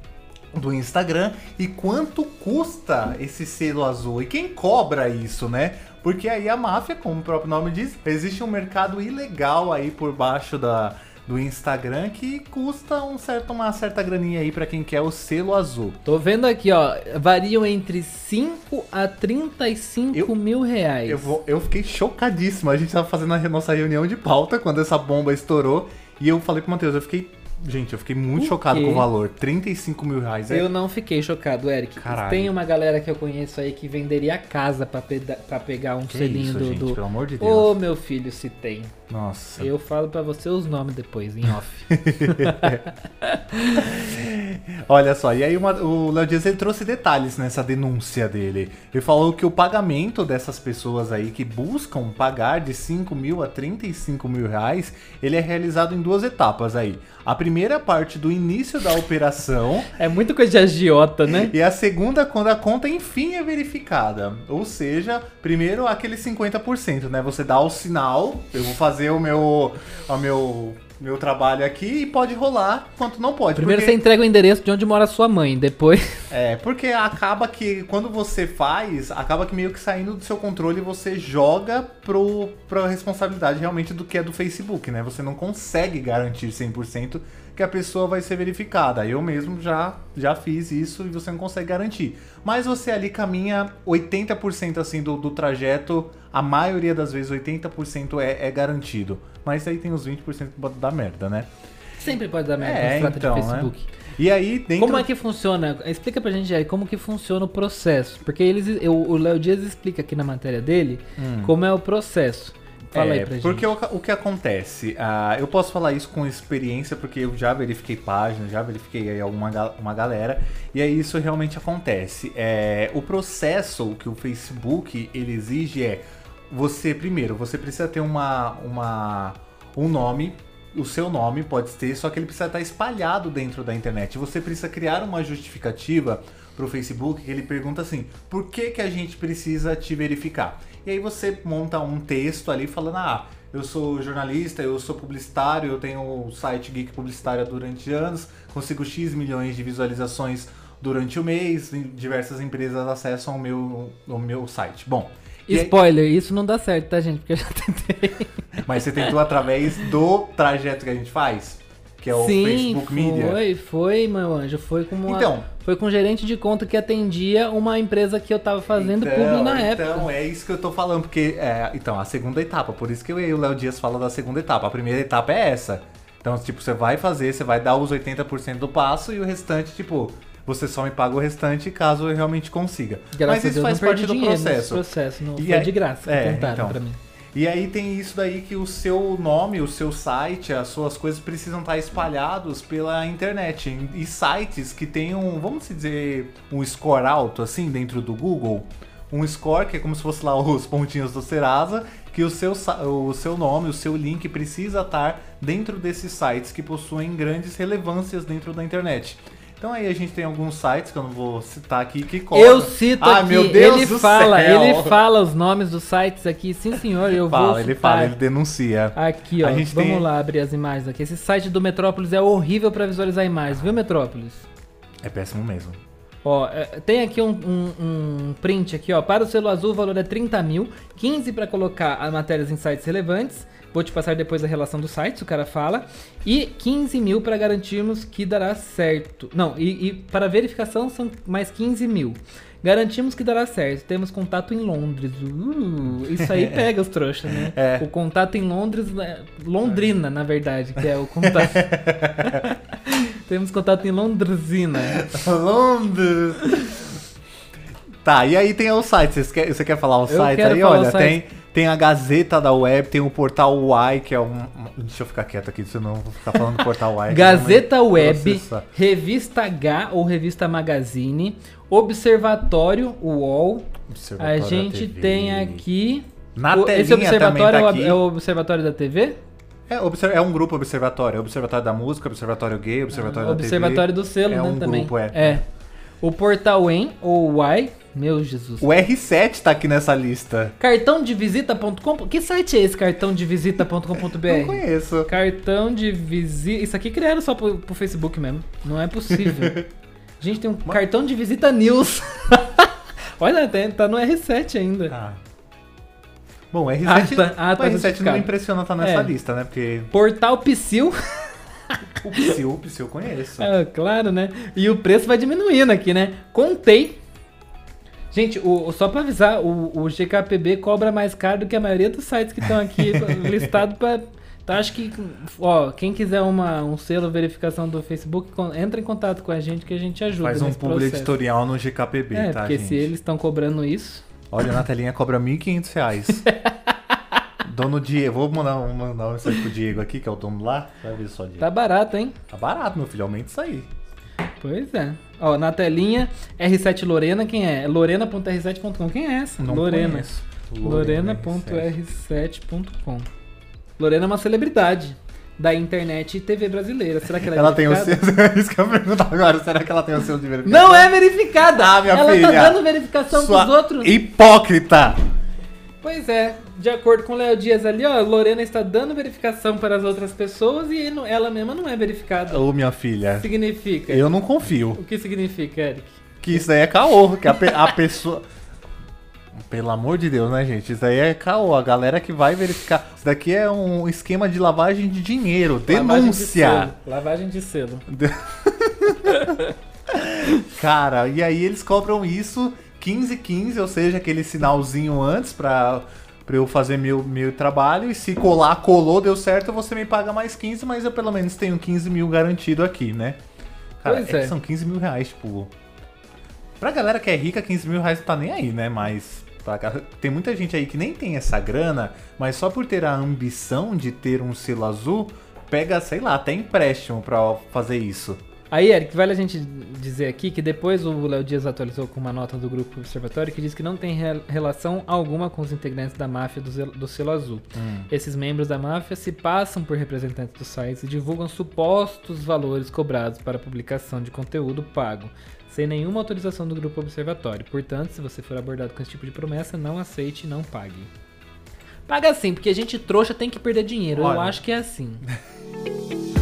do Instagram e quanto custa esse selo azul e quem cobra isso, né? Porque aí a máfia, como o próprio nome diz, existe um mercado ilegal aí por baixo da, do Instagram que custa um certo, uma certa graninha aí pra quem quer o selo azul. Tô vendo aqui, ó. Variam entre 5 a 35 Eu- mil reais. Eu, vou- eu fiquei chocadíssimo. A gente tava fazendo a nossa reunião de pauta quando essa bomba estourou e eu falei pro Matheus, eu fiquei. Gente, eu fiquei muito chocado com o valor. 35 mil reais. É Eu não fiquei chocado, Eric. Caralho. Tem uma galera que eu conheço aí que venderia a casa pra pegar um Que selinho isso, do. gente, do- pelo amor de Deus. Ô, meu filho, se tem. Nossa. Eu falo pra você os nomes depois, em off. <laughs> Olha só, e aí uma- o Léo Dias ele trouxe detalhes nessa denúncia dele. Ele falou que o pagamento dessas pessoas aí que buscam pagar de 5 mil a 35 mil reais, ele é realizado em duas etapas aí. A primeira parte do início da operação é muito coisa de agiota, né? e a segunda quando a conta enfim é verificada. Ou seja, primeiro aquele 50%, né? Você dá o sinal, eu vou fazer o meu, o meu, meu trabalho aqui e pode rolar, quanto não pode. Primeiro porque... você entrega o endereço de onde mora sua mãe, depois. <laughs> É, porque acaba que quando você faz, acaba que meio que saindo do seu controle você joga pro, pra responsabilidade realmente do que é do Facebook, né? Você não consegue garantir 100% que a pessoa vai ser verificada. Eu mesmo já, já fiz isso e você não consegue garantir. Mas você ali caminha 80% assim do, do trajeto, a maioria das vezes 80% é, é garantido. Mas aí tem os 20% que pode dar merda, né? Sempre pode dar merda É, quando se trata então, de né? Facebook. E aí dentro... Como é que funciona? Explica pra gente aí como que funciona o processo. Porque eles, eu- o Léo Dias explica aqui na matéria dele como é o processo. Fala é, aí pra gente. porque o, o que acontece? Ah, eu posso falar isso com experiência, porque eu já verifiquei páginas, já verifiquei aí alguma uma galera, e aí isso realmente acontece. É, o processo que o Facebook ele exige é você, primeiro, você precisa ter uma, uma, um nome. O seu nome pode ter, só que ele precisa estar espalhado dentro da internet. Você precisa criar uma justificativa para o Facebook que ele pergunta assim: por que, que a gente precisa te verificar? E aí você monta um texto ali falando: ah, eu sou jornalista, eu sou publicitário, eu tenho o site Geek Publicitário durante anos, consigo X milhões de visualizações durante o mês, diversas empresas acessam o meu, o meu site. Bom. E aí- Spoiler, isso não dá certo, tá, gente? Porque eu já tentei. <laughs> mas você tentou através do trajeto que a gente faz, que é o Sim, Facebook foi, Media. foi, meu anjo. Foi com uma, Então. foi com um gerente de conta que atendia uma empresa que eu tava fazendo publi na época. Então, é isso que eu tô falando, porque. é, então, a segunda etapa, por isso que eu e o Léo Dias falam da segunda etapa. A primeira etapa é essa. Então, tipo, você vai fazer, você vai dar os 80% do passo e o restante, tipo, você só me paga o restante caso eu realmente consiga. Graças Mas isso Deus, faz parte do processo. processo. Não E foi aí- de graça é, tentaram então. pra mim. E aí tem isso daí que o seu nome, o seu site, as suas coisas precisam estar espalhados pela internet. E sites que tenham, vamos dizer, um score alto assim dentro do Google. Um score que é como se fosse lá <laughs> os pontinhos do Serasa, que o seu, o seu nome, o seu link precisa estar dentro desses sites que possuem grandes relevâncias dentro da internet. Então aí a gente tem alguns sites que eu não vou citar aqui que cobram. Eu cito ah, aqui, meu Deus ele do fala, céu. ele fala os nomes dos sites aqui, sim senhor, eu <laughs> fala, vou Ele fala, ele denuncia. Aqui, ó, a gente vamos tem... lá abrir as imagens aqui. Esse site do Metrópolis é horrível para visualizar imagens, viu Metrópolis? É péssimo mesmo. Ó, é, tem aqui um, um, um, print aqui, ó. Para o selo azul o valor é 30 mil, 15 para colocar as matérias em sites relevantes, Vou te passar depois a relação do site, o cara fala. E 15 mil para garantirmos que dará certo. Não, e, e, para verificação são mais 15 mil. Garantimos que dará certo. Temos contato em Londres. Uh, isso aí <laughs> pega os trouxas, né? É. O contato em Londres, né? Londrina, na verdade, que é o contato. <laughs> Temos contato em Londrina. Londres. Tá, e aí tem o site. Você quer, você quer falar o site aí? Olha, tem tem a Gazeta da Web, tem o Portal Y, que é um. Deixa eu ficar quieto aqui, senão vou ficar falando Portal Y. <laughs> Gazeta Web, Revista H ou Revista Magazine, Observatório UOL. Observatório a gente tem aqui. Na o, Esse observatório tá é, o, Observatório da TV? É, é um grupo observatório. É observatório da música, observatório gay, observatório ah, da observatório TV. do selo, é né, um também. Grupo, é. é. O portal EN, ou Y, meu Jesus. O R7 tá aqui nessa lista. Cartão de visita.com. Que site é esse cartão de visita.com.br? Não conheço. Cartão de visita. Isso aqui criaram só pro, pro Facebook mesmo. Não é possível. <laughs> Gente, tem um Mas... cartão de visita news. <laughs> Olha, tá no R7 ainda. Ah. Bom, R7, ah, tá, ah, tá R7 não me impressiona estar tá nessa é. lista, né? Porque... Portal Psyll. O Psyll, o Psyll eu conheço. É, <laughs> claro, né? E o preço vai diminuindo aqui, né? Contei. Gente, o, só pra avisar, o, o GKPB cobra mais caro do que a maioria dos sites que estão aqui <laughs> listados pra. Então acho que, ó, quem quiser uma, um selo verificação do Facebook, entra em contato com a gente que a gente ajuda. Faz um publi editorial no GKPB, é, tá, porque gente? se eles estão cobrando isso. Olha, na telinha cobra R$ 1.500. <laughs> Dono Diego, vou mandar, mandar uma mensagem pro Diego aqui, que é o dono lá. Vai ver só, Diego. Tá barato, hein? Tá barato, meu filho, aumenta isso aí. Pois é. Ó, na telinha, R7 Lorena, quem é? Lorena.r7.com. Quem é essa? Não Lorena. Lorena.r7.com. Lorena é uma celebridade da internet e TV brasileira. Será que ela é Ela tem o selo. <laughs> Isso que eu pergunto agora. Será que ela tem o selo de verificação? Não é verificada! Ah, minha ela tá filha. Ela tá dando verificação Sua pros outros. Hipócrita! Pois é, de acordo com o Léo Dias ali, ó, Lorena está dando verificação para as outras pessoas e ela mesma não é verificada. Ô, minha filha. Significa? Eu não confio. O que significa, Eric? Que isso aí é caô, que a, pe a pessoa... Pelo amor de Deus, né, gente? Isso aí é caô. A galera que vai verificar. Isso daqui é um esquema de lavagem de dinheiro. Denúncia. Lavagem de selo. Lavagem <laughs> de selo. Cara, e aí eles cobram isso 1515, ou seja, aquele sinalzinho antes pra, pra eu fazer meu, meu trabalho. E se colar, colou, deu certo, você me paga mais 15, mas eu pelo menos tenho 15 mil garantido aqui, né? Cara, pois é, é. são 15 mil reais, tipo. Pra galera que é rica, 15 mil reais não tá nem aí, né? Mas. Pra, tem muita gente aí que nem tem essa grana, mas só por ter a ambição de ter um selo azul, pega, sei lá, até empréstimo pra fazer isso. Aí, Eric, vale a gente dizer aqui que depois o Léo Dias atualizou com uma nota do grupo Observatório que diz que não tem re relação alguma com os integrantes da máfia do, do selo azul. Hum. Esses membros da máfia se passam por representantes dos sites e divulgam supostos valores cobrados para publicação de conteúdo pago, sem nenhuma autorização do grupo Observatório. Portanto, se você for abordado com esse tipo de promessa, não aceite e não pague. Paga sim, porque a gente trouxa tem que perder dinheiro. Olha. Eu acho que é assim. <laughs>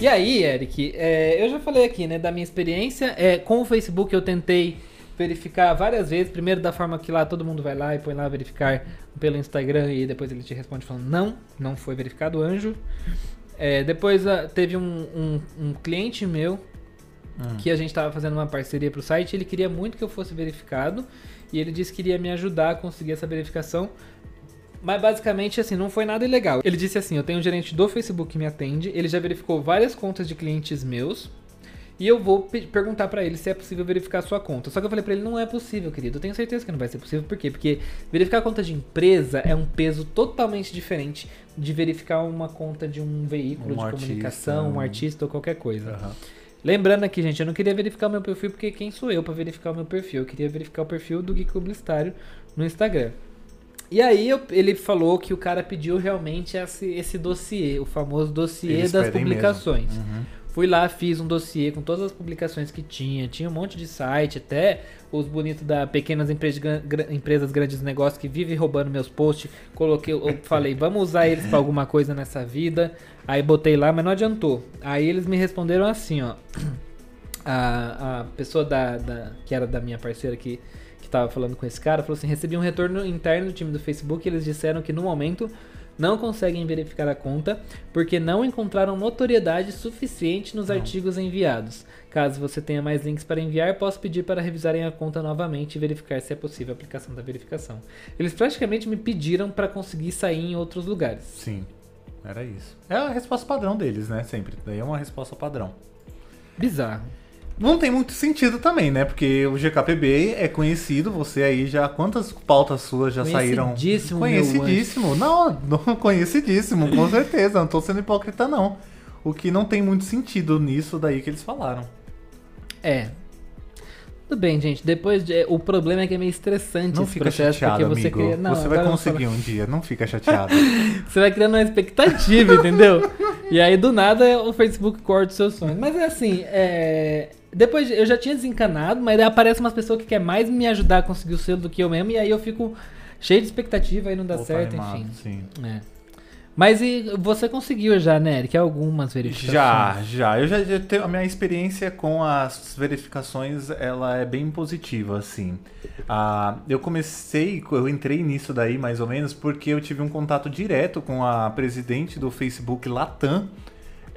E aí, Eric, é, eu já falei aqui, né, da minha experiência. É, com o Facebook eu tentei verificar várias vezes. Primeiro da forma que lá todo mundo vai lá e põe lá verificar pelo Instagram e depois ele te responde falando não, não foi verificado anjo. É, depois uh, teve um, um, um, cliente meu hum. que a gente estava fazendo uma parceria para o site. Ele queria muito que eu fosse verificado e ele disse que iria me ajudar a conseguir essa verificação. Mas basicamente, assim, não foi nada ilegal. Ele disse assim: eu tenho um gerente do Facebook que me atende, ele já verificou várias contas de clientes meus. E eu vou pe- perguntar pra ele se é possível verificar a sua conta. Só que eu falei pra ele, não é possível, querido. Eu tenho certeza que não vai ser possível. Por quê? Porque verificar a conta de empresa é um peso totalmente diferente de verificar uma conta de um veículo Um de artista, comunicação, um artista ou qualquer coisa. Aham. Lembrando aqui, gente, eu não queria verificar o meu perfil porque quem sou eu pra verificar o meu perfil? Eu queria verificar o perfil do Geek Publicitário no Instagram. E aí eu- ele falou que o cara pediu realmente esse, esse dossiê, o famoso dossiê Eles das publicações. Uhum. Fui lá, fiz um dossiê com todas as publicações que tinha. Tinha um monte de site, até os bonitos da pequenas empresas, empresas grandes negócios que vivem roubando meus posts. Coloquei, eu <laughs> falei, vamos usar eles pra alguma coisa nessa vida. Aí botei lá, mas não adiantou. Aí eles me responderam assim, ó. <clears throat> A, a pessoa da, da- que era da minha parceira que, que tava falando com esse cara falou assim: recebi um retorno interno do time do Facebook. E eles disseram que no momento não conseguem verificar a conta porque não encontraram notoriedade suficiente nos artigos enviados. Caso você tenha mais links para enviar, posso pedir para revisarem a conta novamente e verificar se é possível a aplicação da verificação. Eles praticamente me pediram para conseguir sair em outros lugares. Sim, era isso. É a resposta padrão deles, né? Sempre. Daí é uma resposta padrão. Bizarro. Não tem muito sentido também, né? Porque o GKPB é conhecido, você aí já. Quantas pautas suas já saíram? Conhecidíssimo, Conhecidíssimo. Não, não, <laughs> conhecidíssimo, com <laughs> certeza. Não tô sendo hipócrita, não. O que não tem muito sentido nisso daí que eles falaram. É. Tudo bem, gente. Depois de- o problema é que é meio estressante Não esse fica processo chateado, porque você amigo. cria. Não, você vai conseguir um dia, não fica <laughs> chateado. Você vai criando uma expectativa, entendeu? E aí do nada o Facebook corta os seus sonhos. Mas é assim, é... depois de- eu já tinha desencanado, mas aí aparecem umas pessoas que querem mais me ajudar a conseguir o selo do que eu mesmo, e aí eu fico cheio de expectativa e não dá tá certo, animado, enfim. Sim. É. Mas e você conseguiu já, né, Eric? Algumas verificações. Já, já. Eu já, já tenho, a minha experiência com as verificações, ela é bem positiva, assim. Ah, eu comecei, eu entrei nisso daí mais ou menos porque eu tive um contato direto com a presidente do Facebook Latam,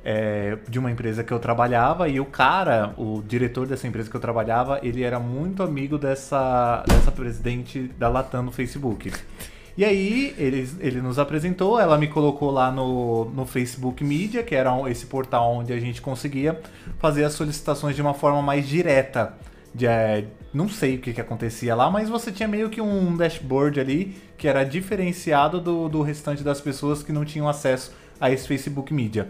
é, de uma empresa que eu trabalhava e o cara, o diretor dessa empresa que eu trabalhava, ele era muito amigo dessa, dessa presidente da Latam no Facebook. E aí ele, ele nos apresentou, ela me colocou lá no, no Facebook Media, que era esse portal onde a gente conseguia fazer as solicitações de uma forma mais direta. De, é, não sei o que, que acontecia lá, mas você tinha meio que um dashboard ali que era diferenciado do, do restante das pessoas que não tinham acesso a esse Facebook Media.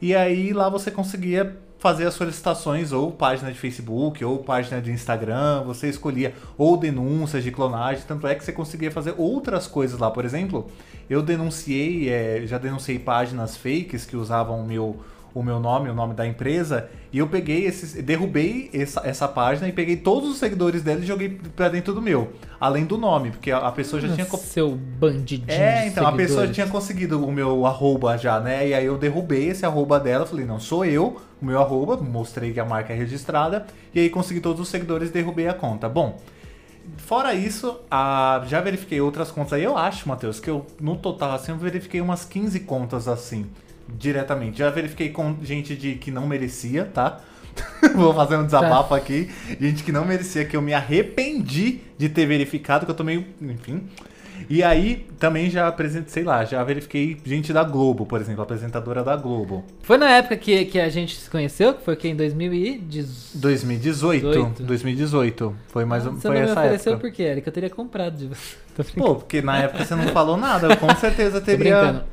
E aí lá você conseguia fazer as solicitações ou página de Facebook ou página de Instagram, você escolhia ou denúncias de clonagem, tanto é que você conseguia fazer outras coisas lá. Por exemplo, eu denunciei, é, já denunciei páginas fakes que usavam o meu, o meu nome, o nome da empresa, e eu peguei esses, derrubei essa, essa página e peguei todos os seguidores dela e joguei pra dentro do meu, além do nome, porque a, a pessoa já tinha co- Seu bandidinho. é, de então, a pessoa seguidores. tinha conseguido o meu arroba já, né? E aí eu derrubei esse arroba dela, falei, não, sou eu, o meu arroba, mostrei que a marca é registrada, e aí consegui todos os seguidores e derrubei a conta. Bom, fora isso, a- já verifiquei outras contas aí, eu acho, Matheus, que eu, no total, assim, eu verifiquei umas 15 contas assim, diretamente. Já verifiquei com gente de que não merecia, tá? <laughs> Vou fazer um desabafo aqui. Gente que não merecia, que eu me arrependi de ter verificado, que eu tô meio. Enfim. E aí, também já apresentei, sei lá, já verifiquei gente da Globo, por exemplo, apresentadora da Globo. Foi na época que, que a gente se conheceu, que foi que em 2018. 2018. 18. 2018. Foi mais ou Você foi não me essa ofereceu época. por quê, Eric? Eu teria comprado de você. <laughs> Pô, porque na época você não falou nada, eu com certeza <laughs> teria.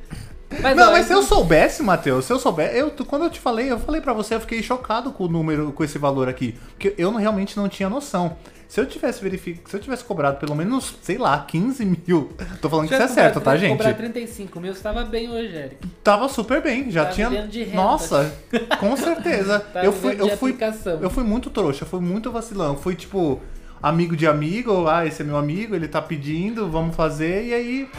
Mas, não, ó, mas se eu soubesse, Matheus, se eu soubesse, eu, quando eu te falei, eu falei pra você, eu fiquei chocado com o número, com esse valor aqui, porque eu não- realmente não tinha noção. Se eu tivesse verificado, se eu tivesse cobrado pelo menos, sei lá, 15 mil, tô falando que isso é certo, comprado- tá, tivesse gente? comprar 35 mil, você tava bem hoje, Eric. Tava super bem, já Tá tinha. de. Nossa, <laughs> com certeza. Tá eu fui, eu fui, aplicação. eu fui muito trouxa, fui muito vacilão, fui tipo amigo de amigo, ah, esse é meu amigo, ele tá pedindo, vamos fazer e aí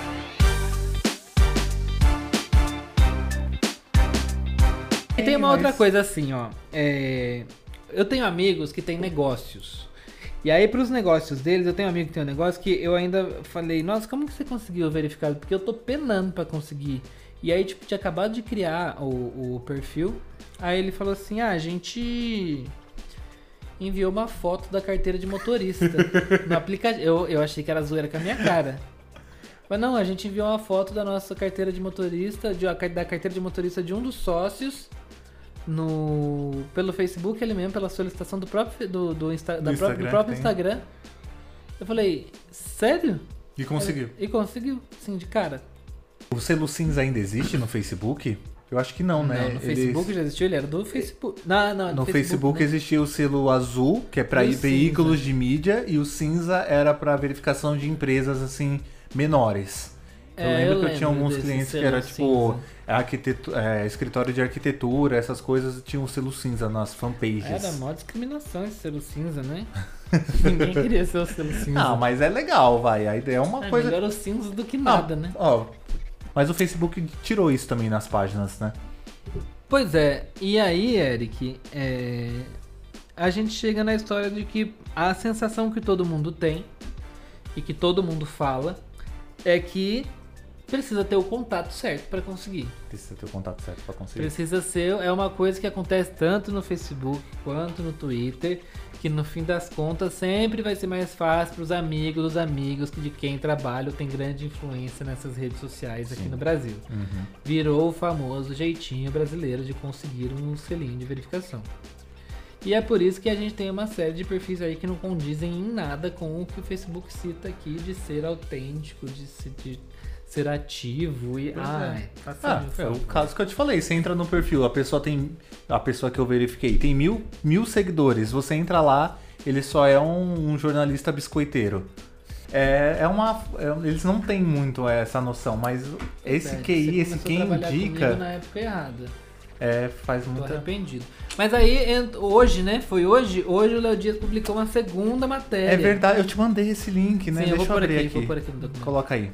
E tem uma mas- outra coisa assim, ó. é, Eu tenho amigos que têm negócios. E aí, pros negócios deles, eu tenho um amigo que tem um negócio que eu ainda falei, nossa, como que você conseguiu verificar? Porque eu tô penando pra conseguir. E aí, tipo, tinha acabado de criar o, o perfil. Aí ele falou assim, ah, a gente enviou uma foto da carteira de motorista <laughs> no aplicativo. Eu, eu achei que era zoeira com a minha cara. Mas não, a gente enviou uma foto da nossa carteira de motorista, de, da carteira de motorista de um dos sócios no pelo Facebook ele mesmo, pela solicitação do próprio do, do, Insta- Do da pró- do Instagram, próprio tem. Instagram. Eu falei, sério? E conseguiu. E conseguiu, sim, de cara. O selo cinza ainda existe no Facebook? Eu acho que não, né? Não, no Facebook já existiu, ele era do Facebook. Não, não, No do Facebook né? existia o selo azul, que é para veículos de mídia, e o cinza era para verificação de empresas assim menores. Eu É, lembro eu que eu tinha alguns clientes que era tipo cinza. Arquitetu- é, escritório de arquitetura, essas coisas tinham um selo cinza nas fanpages. Era mó discriminação esse selo cinza, né? <laughs> Ninguém queria ser o selo cinza. Não, mas é legal, vai. A ideia é uma é coisa. melhor o cinza do que Ah, nada, né? Ó, mas o Facebook tirou isso também nas páginas, né? Pois é, e aí, Eric, é, a gente chega na história de que a sensação que todo mundo tem e que todo mundo fala é que precisa ter o contato certo para conseguir. Precisa ter o contato certo pra conseguir. Precisa ser, é uma coisa que acontece tanto no Facebook quanto no Twitter, que no fim das contas sempre vai ser mais fácil para os amigos dos amigos que de quem trabalha ou tem grande influência nessas redes sociais aqui Sim. no Brasil. Uhum. Virou o famoso jeitinho brasileiro de conseguir um selinho de verificação. E é por isso que a gente tem uma série de perfis aí que não condizem em nada com o que o Facebook cita aqui de ser autêntico, de, de ser ativo e. Pois Ah, faça-me um é o caso que eu te falei. Você entra no perfil, a pessoa tem. A pessoa que eu verifiquei tem mil, mil seguidores. Você entra lá, ele só é um, um jornalista biscoiteiro. É, é uma. é- eles não têm muito essa noção, mas esse É, QI, esse quem indica, na época errada. é, faz Tô muita. arrependido. Mas aí, hoje, né? Foi hoje? Hoje o Léo Dias publicou uma segunda matéria. É verdade, eu te mandei esse link, né? Sim, eu Deixa vou eu abrir aqui, aqui. vou por aqui no documento. Coloca aí.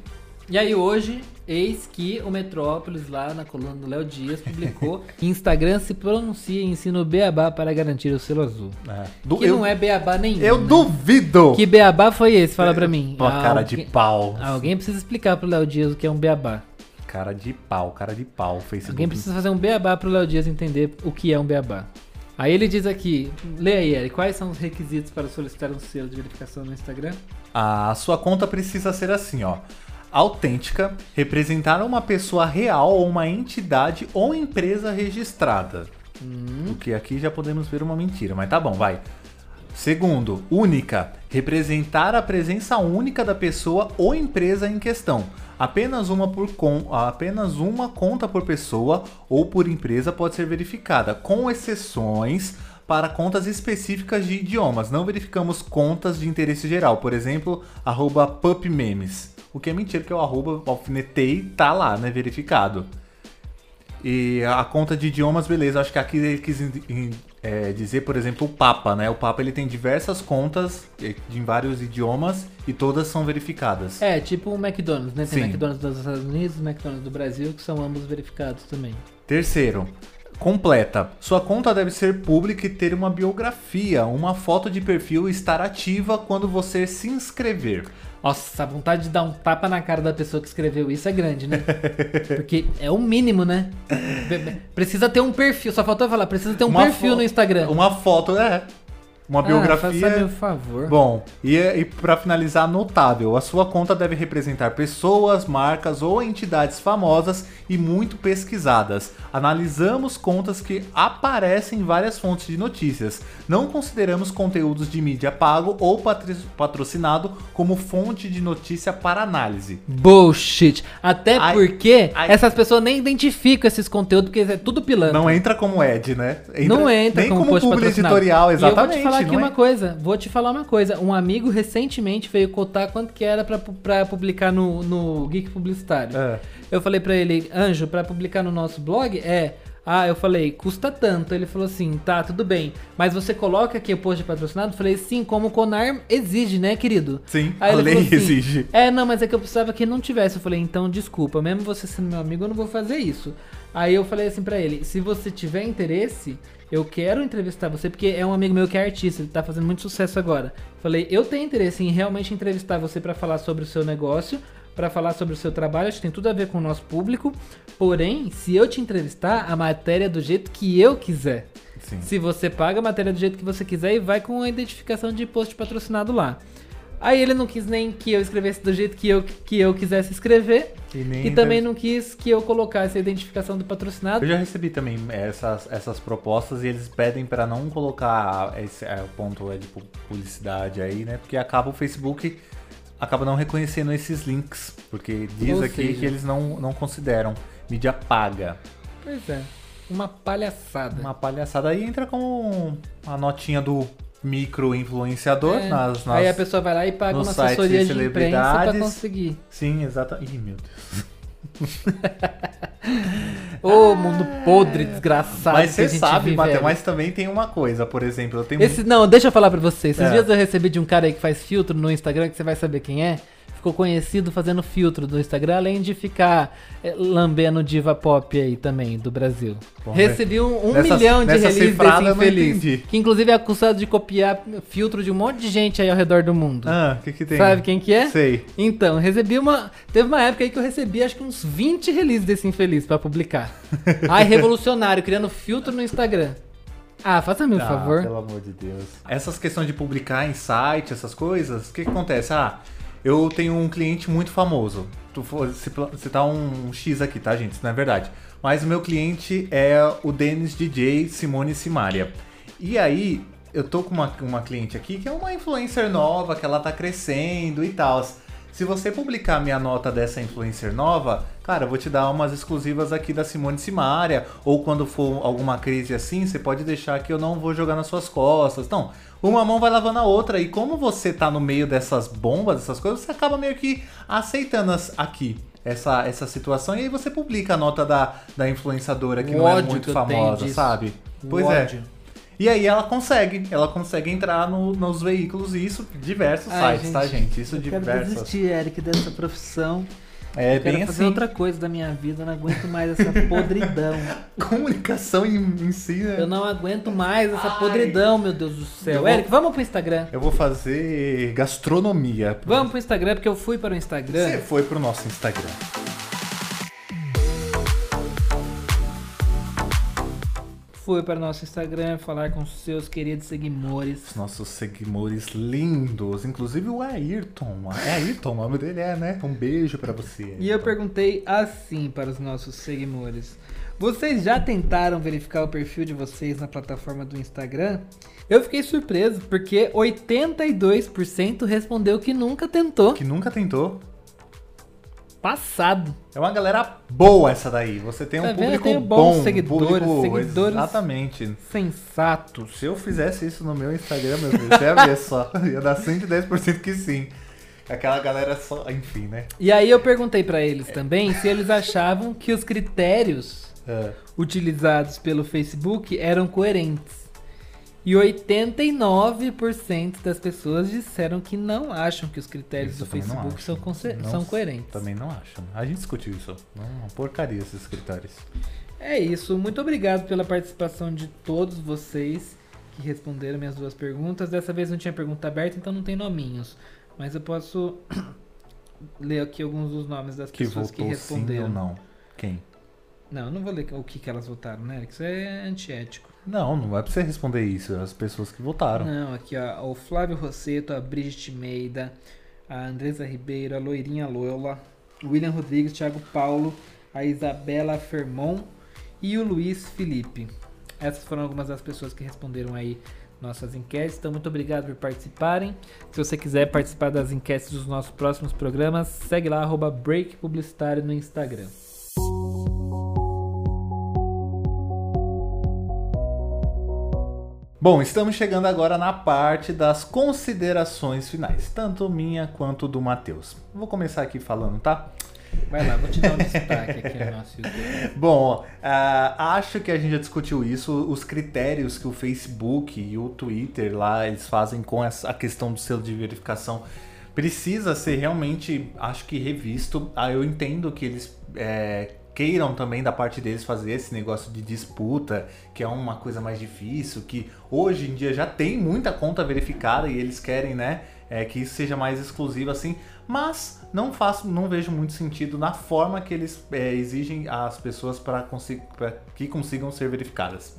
E aí hoje, eis que o Metrópolis, lá na coluna do Léo Dias, publicou <laughs> Instagram se pronuncia e ensina o Beabá para garantir o selo azul. É. Que eu, não é Beabá nenhum. eu né? duvido! Que Beabá foi esse? Fala pra mim. Pô, cara de pau. Alguém precisa explicar pro Léo Dias o que é um Beabá. Cara de pau, cara de pau. Facebook. Alguém precisa fazer um Beabá pro Léo Dias entender o que é um Beabá. Aí ele diz aqui, lê aí, Eric, quais são os requisitos para solicitar um selo de verificação no Instagram? A sua conta precisa ser assim, ó. Autêntica, representar uma pessoa real ou uma entidade ou empresa registrada. O que aqui já podemos ver uma mentira, mas tá bom, vai. Segundo, única, representar a presença única da pessoa ou empresa em questão. Apenas uma, por con apenas uma conta por pessoa ou por empresa pode ser verificada, com exceções para contas específicas de idiomas. Não verificamos contas de interesse geral, por exemplo, arroba pupmemes. O que é mentira, porque o arroba alfinetei tá lá, né, verificado. E a conta de idiomas, beleza. Acho que aqui ele quis é, dizer, por exemplo, o Papa, né? O Papa ele tem diversas contas de vários idiomas e todas são verificadas. É, tipo o McDonald's, né? Tem Sim. McDonald's dos Estados Unidos McDonald's do Brasil, que são ambos verificados também. Terceiro, completa. Sua conta deve ser pública e ter uma biografia, uma foto de perfil e estar ativa quando você se inscrever. Nossa, a vontade de dar um tapa na cara da pessoa que escreveu isso é grande, né? <laughs> Porque é o mínimo, né? Precisa ter um perfil, só faltou falar, precisa ter um Uma perfil no Instagram. Uma foto, é. Uma Ah, biografia. faça meu favor. Bom, e, e para finalizar, notável, a sua conta deve representar pessoas, marcas ou entidades famosas e muito pesquisadas. Analisamos contas que aparecem em várias fontes de notícias. Não consideramos conteúdos de mídia pago ou patrocinado como fonte de notícia para análise. Bullshit. Até porque essas pessoas nem identificam esses conteúdos, porque é tudo pilantra. Não entra como ad, né? não entra nem como, como, publi editorial, exatamente. Falar aqui não uma é? coisa, vou te falar uma coisa. Um amigo recentemente veio cotar quanto que era pra publicar no, no Geek Publicitário. É. Eu falei pra ele, Anjo, pra publicar no nosso blog é. Ah, eu falei, custa tanto. Ele falou assim, tá, tudo bem. Mas você coloca aqui o post de patrocinado? Eu falei, sim, como o Conar exige, né, querido? Sim, Aí a ele lei assim, exige. É, não, mas é que eu precisava que não tivesse. Eu falei, então desculpa, mesmo você sendo meu amigo, eu não vou fazer isso. Aí eu falei assim pra ele, se você tiver interesse, eu quero entrevistar você, porque é um amigo meu que é artista, ele tá fazendo muito sucesso agora. Falei, eu tenho interesse em realmente entrevistar você pra falar sobre o seu negócio, pra falar sobre o seu trabalho, acho que tem tudo a ver com o nosso público. Porém, se eu te entrevistar, a matéria é do jeito que eu quiser. Sim. Se você paga a matéria do jeito que você quiser e vai com a identificação de post patrocinado lá. Aí ele não quis nem que eu escrevesse do jeito que eu, que eu quisesse escrever. E, E também não quis que eu colocasse a identificação do patrocinado. Eu já recebi também essas, essas propostas e eles pedem pra não colocar esse é, o ponto é, de pu- publicidade aí, né? Porque acaba o Facebook acaba não reconhecendo esses links, porque diz Ou aqui seja- que eles não, não consideram mídia paga. Pois é. Uma palhaçada. Uma palhaçada aí entra com a notinha do micro influenciador É. nas, nas Aí a pessoa vai lá e paga uma assessoria de de imprensa pra conseguir. Sim, exatamente. Ih, meu Deus. <laughs> Ô, mundo podre, desgraçado. Mas você sabe, Matheus, mas também tem uma coisa, por exemplo, eu tenho Esse, não, deixa eu falar pra você. Esses É. dias eu recebi de um cara aí que faz filtro no Instagram, que você vai saber quem é. Ficou conhecido fazendo filtro do Instagram, além de ficar eh, lambendo diva pop aí também, do Brasil. Bom, Recebi um, nessa- milhão de releases desse infeliz. Que inclusive é acusado de copiar filtro de um monte de gente aí ao redor do mundo. Ah, o que que tem? Sabe quem que é? Sei. Então, recebi uma. Teve uma época aí que eu recebi acho que uns 20 releases desse infeliz pra publicar. <laughs> Ai, revolucionário, criando filtro no Instagram. Ah, faça-me um Ah, favor. pelo amor de Deus. Essas questões de publicar em site, essas coisas, o que, que acontece? Ah, eu tenho um cliente muito famoso. Tu for citar um X aqui, tá, gente? Isso não é verdade. Mas o meu cliente é o Dennis DJ Simone Simaria. E aí, eu tô com uma, uma cliente aqui que é uma influencer nova, que ela tá crescendo e tal. Se você publicar minha nota dessa influencer nova, cara, eu vou te dar umas exclusivas aqui da Simone Simaria. Ou quando for alguma crise assim, você pode deixar que eu não vou jogar nas suas costas. Não, uma mão vai lavando a outra. E como você tá no meio dessas bombas, dessas coisas, você acaba meio que aceitando as- aqui essa, essa situação. E aí você publica a nota da, da influenciadora que O não é ódio muito famosa, sabe? O Pois ódio. é. E aí ela consegue, ela consegue entrar no- nos veículos e isso diversos Ai, sites, tá, gente? Isso eu quero desistir, Eric, dessa profissão. É Eu quero bem fazer assim. outra coisa da minha vida, eu não aguento mais essa podridão. <laughs> Comunicação em, em si, né? Eu não aguento mais essa Ai. podridão, meu Deus do céu. Eu vou- Eric, vamos pro Instagram. Eu vou fazer gastronomia. Vamos pro Instagram, porque eu fui para o Você Instagram. foi pro nosso Instagram. Fui para o nosso Instagram falar com seus queridos seguidores. Os nossos seguidores lindos, inclusive o Ayrton. É Ayrton, o nome dele é, né? Um beijo pra você. E eu Ayrton. perguntei assim para os nossos seguidores: Vocês já tentaram verificar o perfil de vocês na plataforma do Instagram? Eu fiquei surpreso porque 82% respondeu que nunca tentou. Que nunca tentou. Passado. É uma galera boa essa daí. Você tem um Tá vendo? público tenho bons bom. seguidores, público- seguidores- Exatamente. Sensatos. Se eu fizesse isso no meu Instagram, meu filho, você ia ver só. <laughs> Ia dar 110% que sim. Aquela galera só. Enfim, né? E aí eu perguntei para eles também se eles achavam que os critérios É. utilizados pelo Facebook eram coerentes. E 89% das pessoas disseram que não acham que os critérios Isso do Facebook são, Não- são coerentes. Também não acho. A gente discutiu isso. Não, uma porcaria esses critérios. É isso. Muito obrigado pela participação de todos vocês que responderam minhas duas perguntas. Dessa vez não tinha pergunta aberta, então não tem nominhos. Mas eu posso <coughs> ler aqui alguns dos nomes das Que pessoas que votou sim responderam. ou não? Quem? Não, eu não vou ler o que, que elas votaram, né, Eric? Isso é antiético. Não, não é pra você responder isso. As pessoas que votaram. Não, aqui ó, o Flávio Rosseto, a Brigitte Meida, a Andresa Ribeiro, a Loirinha Loyola, William Rodrigues, Thiago Paulo, a Isabela Fermon e o Luiz Felipe. Essas foram algumas das pessoas que responderam aí nossas enquetes. Então, muito obrigado por participarem. Se você quiser participar das enquetes dos nossos próximos programas, segue lá, arroba Break Publicitário no Instagram. Bom, estamos chegando agora na parte das considerações finais, tanto minha quanto do Matheus. Vou começar aqui falando, tá? Vai lá, vou te dar um destaque aqui no nosso YouTube. <laughs> Bom, ah, acho que a gente já discutiu isso, os critérios que o Facebook e o Twitter lá eles fazem com essa, a questão do selo de verificação precisa ser realmente, acho que revisto. Ah, eu entendo que eles é, queiram também da parte deles fazer esse negócio de disputa, que é uma coisa mais difícil, que hoje em dia já tem muita conta verificada e eles querem, né, é, que isso seja mais exclusivo assim, mas não faço, não vejo muito sentido na forma que eles é, exigem as pessoas para que consigam ser verificadas.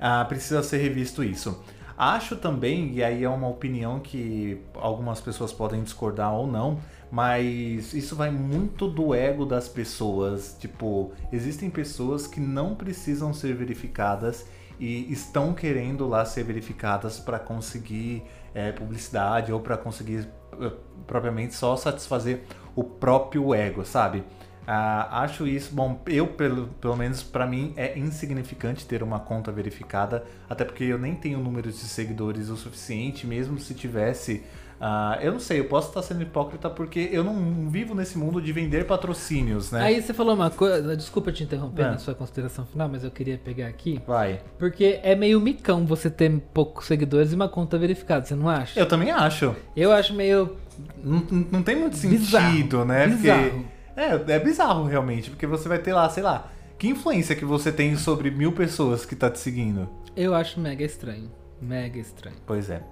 Ah, precisa ser revisto isso. Acho também, e aí é uma opinião que algumas pessoas podem discordar ou não, mas isso vai muito do ego das pessoas. Tipo, existem pessoas que não precisam ser verificadas e estão querendo lá ser verificadas para conseguir é, publicidade ou para conseguir uh, propriamente só satisfazer o próprio ego, sabe? Ah, acho isso, bom, eu pelo, pelo menos para mim é insignificante ter uma conta verificada, até porque eu nem tenho números de seguidores o suficiente, mesmo se tivesse. Ah, eu não sei, eu posso estar sendo hipócrita porque eu não vivo nesse mundo de vender patrocínios, né? Aí você falou uma coisa, desculpa te interromper é. na sua consideração final, mas eu queria pegar aqui. Vai. Porque é meio micão você ter poucos seguidores e uma conta verificada, você não acha? Eu também acho. Eu acho meio. Não, não tem muito sentido, bizarro, né? Bizarro. Porque é, é bizarro realmente, porque você vai ter lá, sei lá, que influência que você tem sobre mil pessoas que tá te seguindo? Eu acho mega estranho. Mega estranho. Pois é.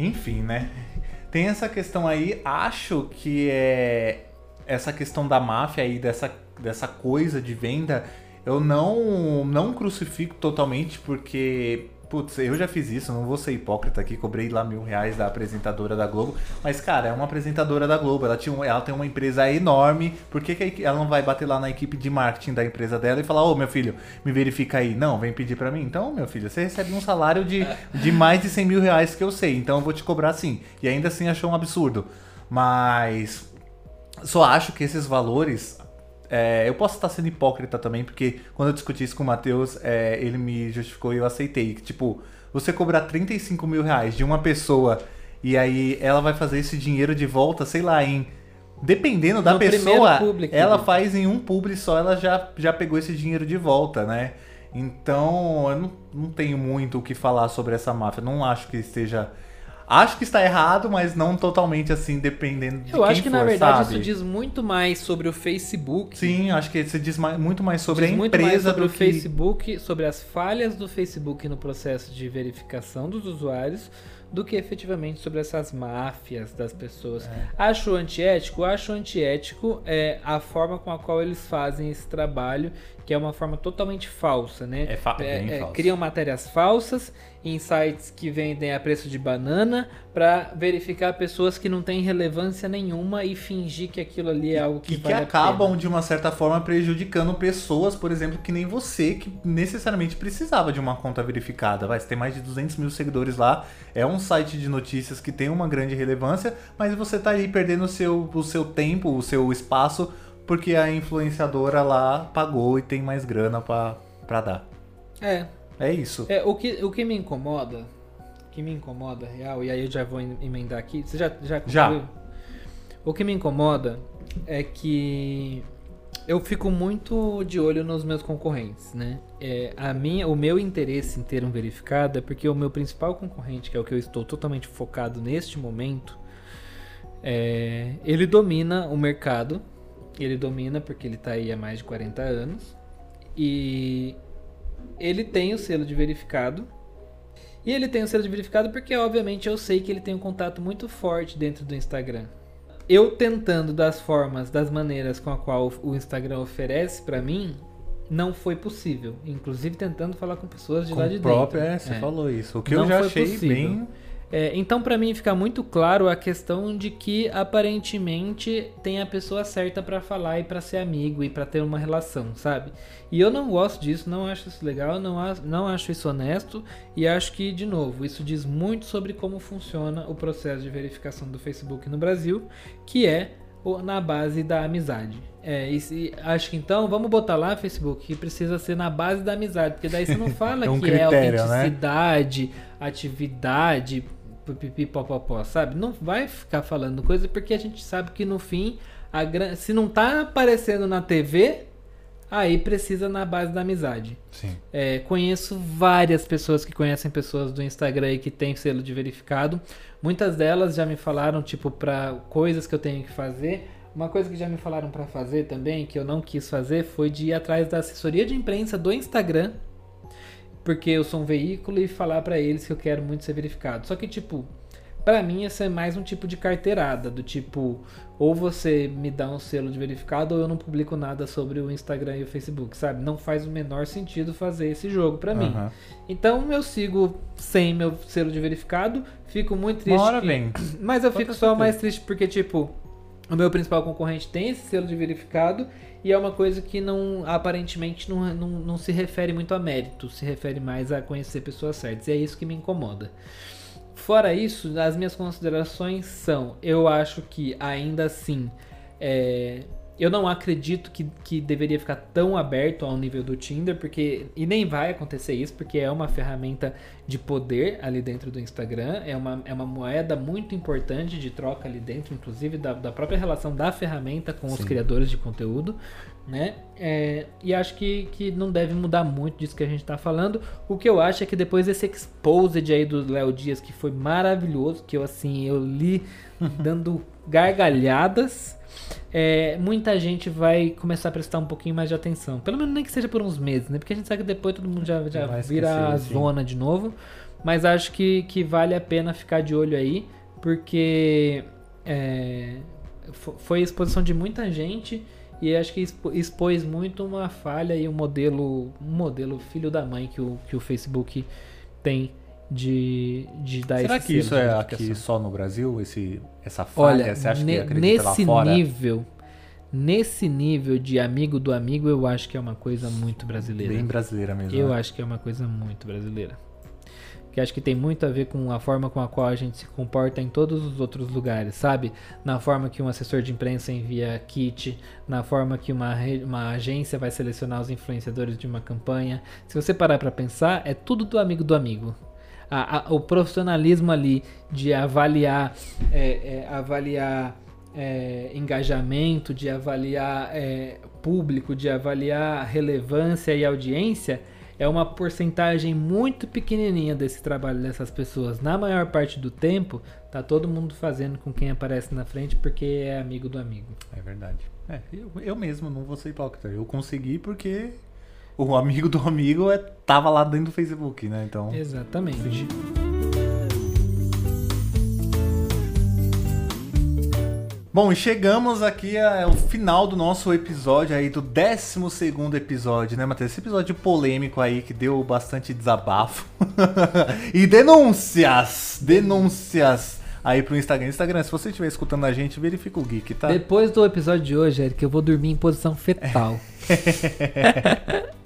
Enfim, né? Tem essa questão aí, acho que é essa questão da máfia aí, dessa, dessa coisa de venda, eu não, não crucifico totalmente, porque Putz, eu já fiz isso, não vou ser hipócrita aqui, cobrei lá mil reais da apresentadora da Globo. Mas, cara, é uma apresentadora da Globo, ela, tinha, ela tem uma empresa enorme, por que, que ela não vai bater lá na equipe de marketing da empresa dela e falar, ô meu filho, me verifica aí? Não, vem pedir para mim. Então, meu filho, você recebe um salário de, de mais de 100 mil reais que eu sei, então eu vou te cobrar sim. E ainda assim achou um absurdo. Mas só acho que esses valores é, eu posso estar sendo hipócrita também, porque quando eu discuti isso com o Matheus, é, ele me justificou e eu aceitei. Que, tipo, você cobrar 35 mil reais de uma pessoa e aí ela vai fazer esse dinheiro de volta, sei lá, em. Dependendo da no pessoa, public, ela né? faz em um publi só, ela já, já pegou esse dinheiro de volta, né? Então, eu não, não tenho muito o que falar sobre essa máfia. Não acho que esteja Acho que está errado, mas não totalmente assim, dependendo de Eu quem acho que for, na verdade sabe? isso diz muito mais sobre o Facebook. Sim, acho que isso diz muito mais sobre diz a muito mais empresa sobre do o que... Facebook, sobre as falhas do Facebook no processo de verificação dos usuários do que efetivamente sobre essas máfias das pessoas. É. Acho antiético? Acho antiético é, a forma com a qual eles fazem esse trabalho, que é uma forma totalmente falsa, né? É, fa é, é, Criam matérias falsas em sites que vendem a preço de banana para verificar pessoas que não têm relevância nenhuma e fingir que aquilo ali é algo que e vale que acabam de uma certa forma prejudicando pessoas, por exemplo, que nem você que necessariamente precisava de uma conta verificada. Vai, você tem mais de 200 mil seguidores lá, é um site de notícias que tem uma grande relevância, mas você tá aí perdendo o seu, o seu tempo, o seu espaço porque a influenciadora lá pagou e tem mais grana para dar. É, é isso. É, o, que, o que me incomoda, o que me incomoda, real, e aí eu já vou emendar aqui. Você já, já Já. O que me incomoda é que eu fico muito de olho nos meus concorrentes, né? É, a minha, o meu interesse em ter um verificado é porque o meu principal concorrente, que é o que eu estou totalmente focado neste momento, é, ele domina o mercado. Ele domina porque ele está aí há mais de 40 anos. E ele tem o selo de verificado. E ele tem o selo de verificado porque, obviamente, eu sei que ele tem um contato muito forte dentro do Instagram. Eu tentando das formas, das maneiras com a qual o Instagram oferece para mim, não foi possível. Inclusive tentando falar com pessoas de com lá de próprio, dentro. É, você é. falou isso. O que não eu já achei possível. bem é, então, para mim, fica muito claro a questão de que aparentemente tem a pessoa certa para falar e para ser amigo e para ter uma relação, sabe? E eu não gosto disso, não acho isso legal, não, não acho isso honesto e acho que, de novo, isso diz muito sobre como funciona o processo de verificação do Facebook no Brasil, que é na base da amizade. É, e, acho que então vamos botar lá Facebook que precisa ser na base da amizade, porque daí você não <laughs> fala é um que critério, é autenticidade, né? atividade, pipipipopopó, sabe? Não vai ficar falando coisa porque a gente sabe que no fim, a, se não tá aparecendo na TV, aí precisa na base da amizade. Sim. É, conheço várias pessoas que conhecem pessoas do Instagram e que tem selo de verificado. Muitas delas já me falaram, tipo, para coisas que eu tenho que fazer. Uma coisa que já me falaram para fazer também, que eu não quis fazer, foi de ir atrás da assessoria de imprensa do Instagram porque eu sou um veículo e falar para eles que eu quero muito ser verificado. Só que, tipo, Pra mim, esse é mais um tipo de carteirada, do tipo, ou você me dá um selo de verificado ou eu não publico nada sobre o Instagram e o Facebook, sabe? Não faz o menor sentido fazer esse jogo pra mim. Então eu sigo sem meu selo de verificado, fico muito triste. Uma hora que- vem. <clears throat> Mas eu fico só mais triste porque, tipo, o meu principal concorrente tem esse selo de verificado e é uma coisa que não aparentemente não, não, não se refere muito a mérito, se refere mais a conhecer pessoas certas. E é isso que me incomoda. Fora isso, as minhas considerações são: eu acho que ainda assim. é, eu não acredito que, que deveria ficar tão aberto ao nível do Tinder, porque. E nem vai acontecer isso, porque é uma ferramenta de poder ali dentro do Instagram, é uma, é uma moeda muito importante de troca ali dentro, inclusive da, da própria relação da ferramenta com os Sim. criadores de conteúdo, né? É, e acho que, que não deve mudar muito disso que a gente tá falando. O que eu acho é que depois desse exposed aí do Léo Dias, que foi maravilhoso, que eu assim, eu li <laughs> dando gargalhadas. É, muita gente vai começar a prestar um pouquinho mais de atenção. Pelo menos nem que seja por uns meses, né? Porque a gente sabe que depois todo mundo já, já vira a sim. zona de novo. Mas acho que, que vale a pena ficar de olho aí, porque é, fo- foi exposição de muita gente e acho que expôs muito uma falha e um modelo, um modelo filho da mãe que o, que o Facebook tem de, de dar Será que isso é aqui só no Brasil? Esse, essa falha? Olha, Você acha ne- que nesse nível, nesse nível de amigo do amigo, eu acho que é uma coisa muito brasileira. Bem brasileira mesmo. Eu né? acho que é uma coisa muito brasileira. Que acho que tem muito a ver com a forma com a qual a gente se comporta em todos os outros lugares, sabe? Na forma que um assessor de imprensa envia kit, na forma que uma, uma agência vai selecionar os influenciadores de uma campanha. Se você parar pra pensar, é tudo do amigo do amigo. A- a- o profissionalismo ali de avaliar, é, é, avaliar é, engajamento, de avaliar é, público, de avaliar relevância e audiência, é uma porcentagem muito pequenininha desse trabalho dessas pessoas. Na maior parte do tempo, tá todo mundo fazendo com quem aparece na frente porque é amigo do amigo. É verdade. É, eu, eu mesmo não vou ser hipócrita. Eu consegui porque o amigo do amigo é, tava lá dentro do Facebook, né? Então. Exatamente. Bom, e chegamos aqui ao final do nosso episódio aí, do 12 episódio, né, Matheus? Esse episódio polêmico aí que deu bastante desabafo. <laughs> e denúncias! Denúncias aí pro Instagram. Instagram, se você estiver escutando a gente, verifica o Geek, tá? Depois do episódio de hoje, Eric, eu vou dormir em posição fetal. <laughs>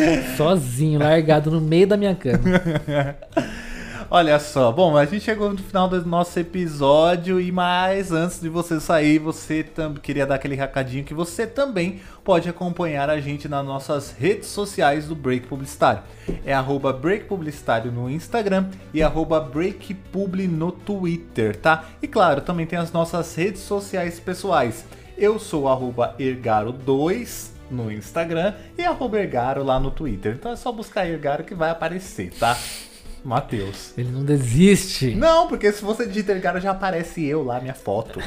<laughs> Sozinho, largado no meio da minha cama. <laughs> Olha só, bom, a gente chegou no final do nosso episódio e mais antes de você sair, você também queria dar aquele recadinho que você também pode acompanhar a gente nas nossas redes sociais do Break Publicitário. É arroba Break Publicitário no Instagram e arroba BreakPubli no Twitter, tá? E claro, também tem as nossas redes sociais pessoais. Eu sou arroba Ergaro2 no Instagram e arroba Ergaro lá no Twitter. Então é só buscar Ergaro que vai aparecer, tá? Matheus. Ele não desiste. Não, porque se você digita Ergaro já aparece eu lá, minha foto.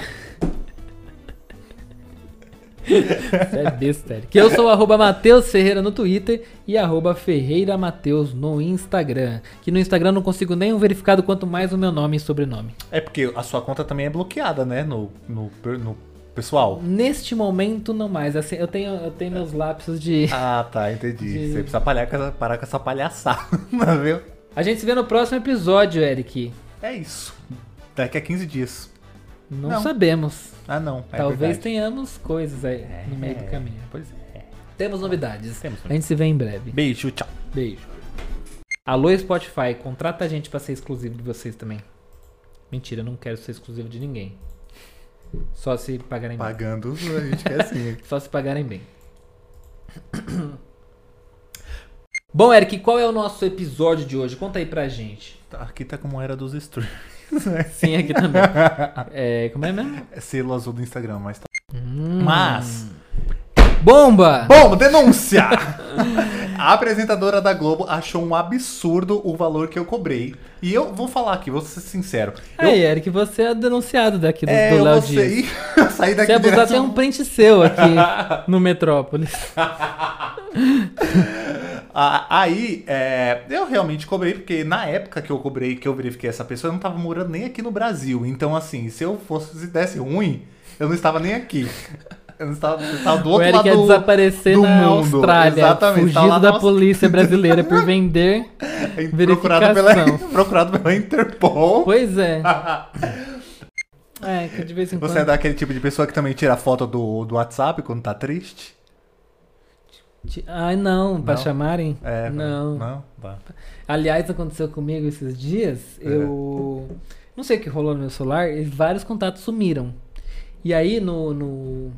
Você é besta, Eric. Eu sou arroba Matheus Ferreira no Twitter e arroba Ferreira Mateus no Instagram. Que no Instagram não consigo nem um verificado, quanto mais o meu nome e sobrenome. É porque a sua conta também é bloqueada, né? No, no, no pessoal. Neste momento, não mais. Assim, eu tenho, eu tenho meus lapsos de. Ah, tá, entendi. <laughs> De- Você precisa parar com essa, parar com essa palhaçada, <laughs> viu? A gente se vê no próximo episódio, Eric. É isso. Daqui a 15 dias. Não, Não. sabemos. Ah, não. É Talvez verdade. tenhamos coisas aí no meio do É, caminho. Pois é. Temos novidades. Temos A gente se vê em breve. Beijo, tchau. Beijo. Alô, Spotify, contrata a gente pra ser exclusivo de vocês também. Mentira, eu não quero ser exclusivo de ninguém. Só se pagarem bem. Pagando, a gente quer assim. <laughs> Só se pagarem bem. <coughs> Bom, Eric, qual é o nosso episódio de hoje? Conta aí pra gente. Tá, Aqui tá como era dos streams. <laughs> Sim, aqui também. É, como é mesmo? É selo azul do Instagram, mas tá. Hum. Mas. Bomba! Bom, denúncia! <laughs> A apresentadora da Globo achou um absurdo o valor que eu cobrei. E eu vou falar aqui, vou ser sincero. Eu, Aí, Eric, você é denunciado daqui do, é, do eu Léo Dias. <laughs> sair, sair daqui Se abusar, direto- tem um print seu aqui <laughs> no Metrópolis. <laughs> Aí, é, eu realmente cobrei, porque na época que eu cobrei, que eu verifiquei essa pessoa, eu não tava morando nem aqui no Brasil. Então, assim, se eu fosse, se desse ruim, eu não estava nem aqui. Não estava, eu estava do O outro Eric lado ia do, desaparecer do na mundo. Austrália, Exatamente, tá fugido na da Aust- polícia brasileira por vender. <laughs> procurado pela, <laughs> procurado pela Interpol. Pois é. <laughs> É, que de vez em quando. Você é daquele tipo de pessoa que também tira foto do, do WhatsApp quando tá triste? Ai, não, pra Não? chamarem? É, não. Não? Tá. Aliás, aconteceu comigo esses dias. É. Eu. Não sei o que rolou no meu celular e vários contatos sumiram. E aí no, no,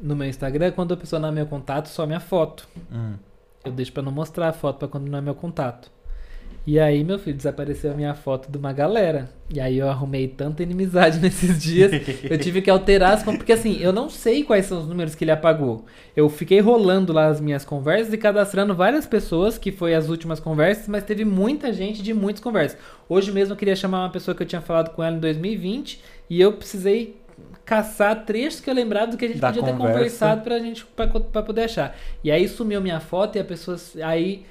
no meu Instagram, quando a pessoa não é meu contato, só minha foto. Hum. Eu deixo pra não mostrar a foto pra quando não é meu contato. E aí, meu filho, desapareceu a minha foto de uma galera. E aí eu arrumei tanta inimizade <laughs> nesses dias. eu tive que alterar as contas. Porque assim, eu não sei quais são os números que ele apagou. Eu fiquei rolando lá as minhas conversas e cadastrando várias pessoas, que foi as últimas conversas, mas teve muita gente de muitas conversas. Hoje mesmo eu queria chamar uma pessoa que eu tinha falado com ela em 2020 e eu precisei caçar trechos que eu lembrava do que a gente Da podia ter conversa. conversado pra gente pra, pra poder achar. E aí sumiu minha foto e a pessoa aí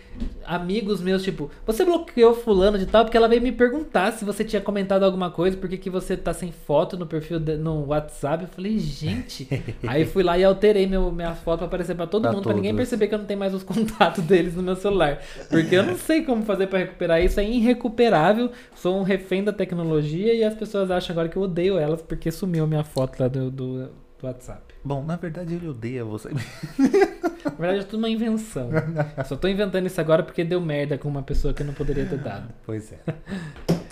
amigos meus tipo, você bloqueou fulano de tal porque ela veio me perguntar se você tinha comentado alguma coisa, por que você tá sem foto no perfil de- no WhatsApp. Eu falei, gente. <laughs> aí fui lá e alterei meu, minha foto pra aparecer pra todo Pra mundo, pra ninguém todos. perceber que eu não tenho mais os <laughs> contatos deles no meu celular, porque eu não sei como fazer pra recuperar isso, é irrecuperável. Sou um refém da tecnologia e as pessoas acham agora que eu odeio elas porque sumiu minha foto lá do, do, do WhatsApp. Bom, na verdade ele odeia você. Na verdade, é tudo uma invenção. <laughs> Só tô inventando isso agora porque deu merda com uma pessoa que eu não poderia ter dado. Pois é. <laughs>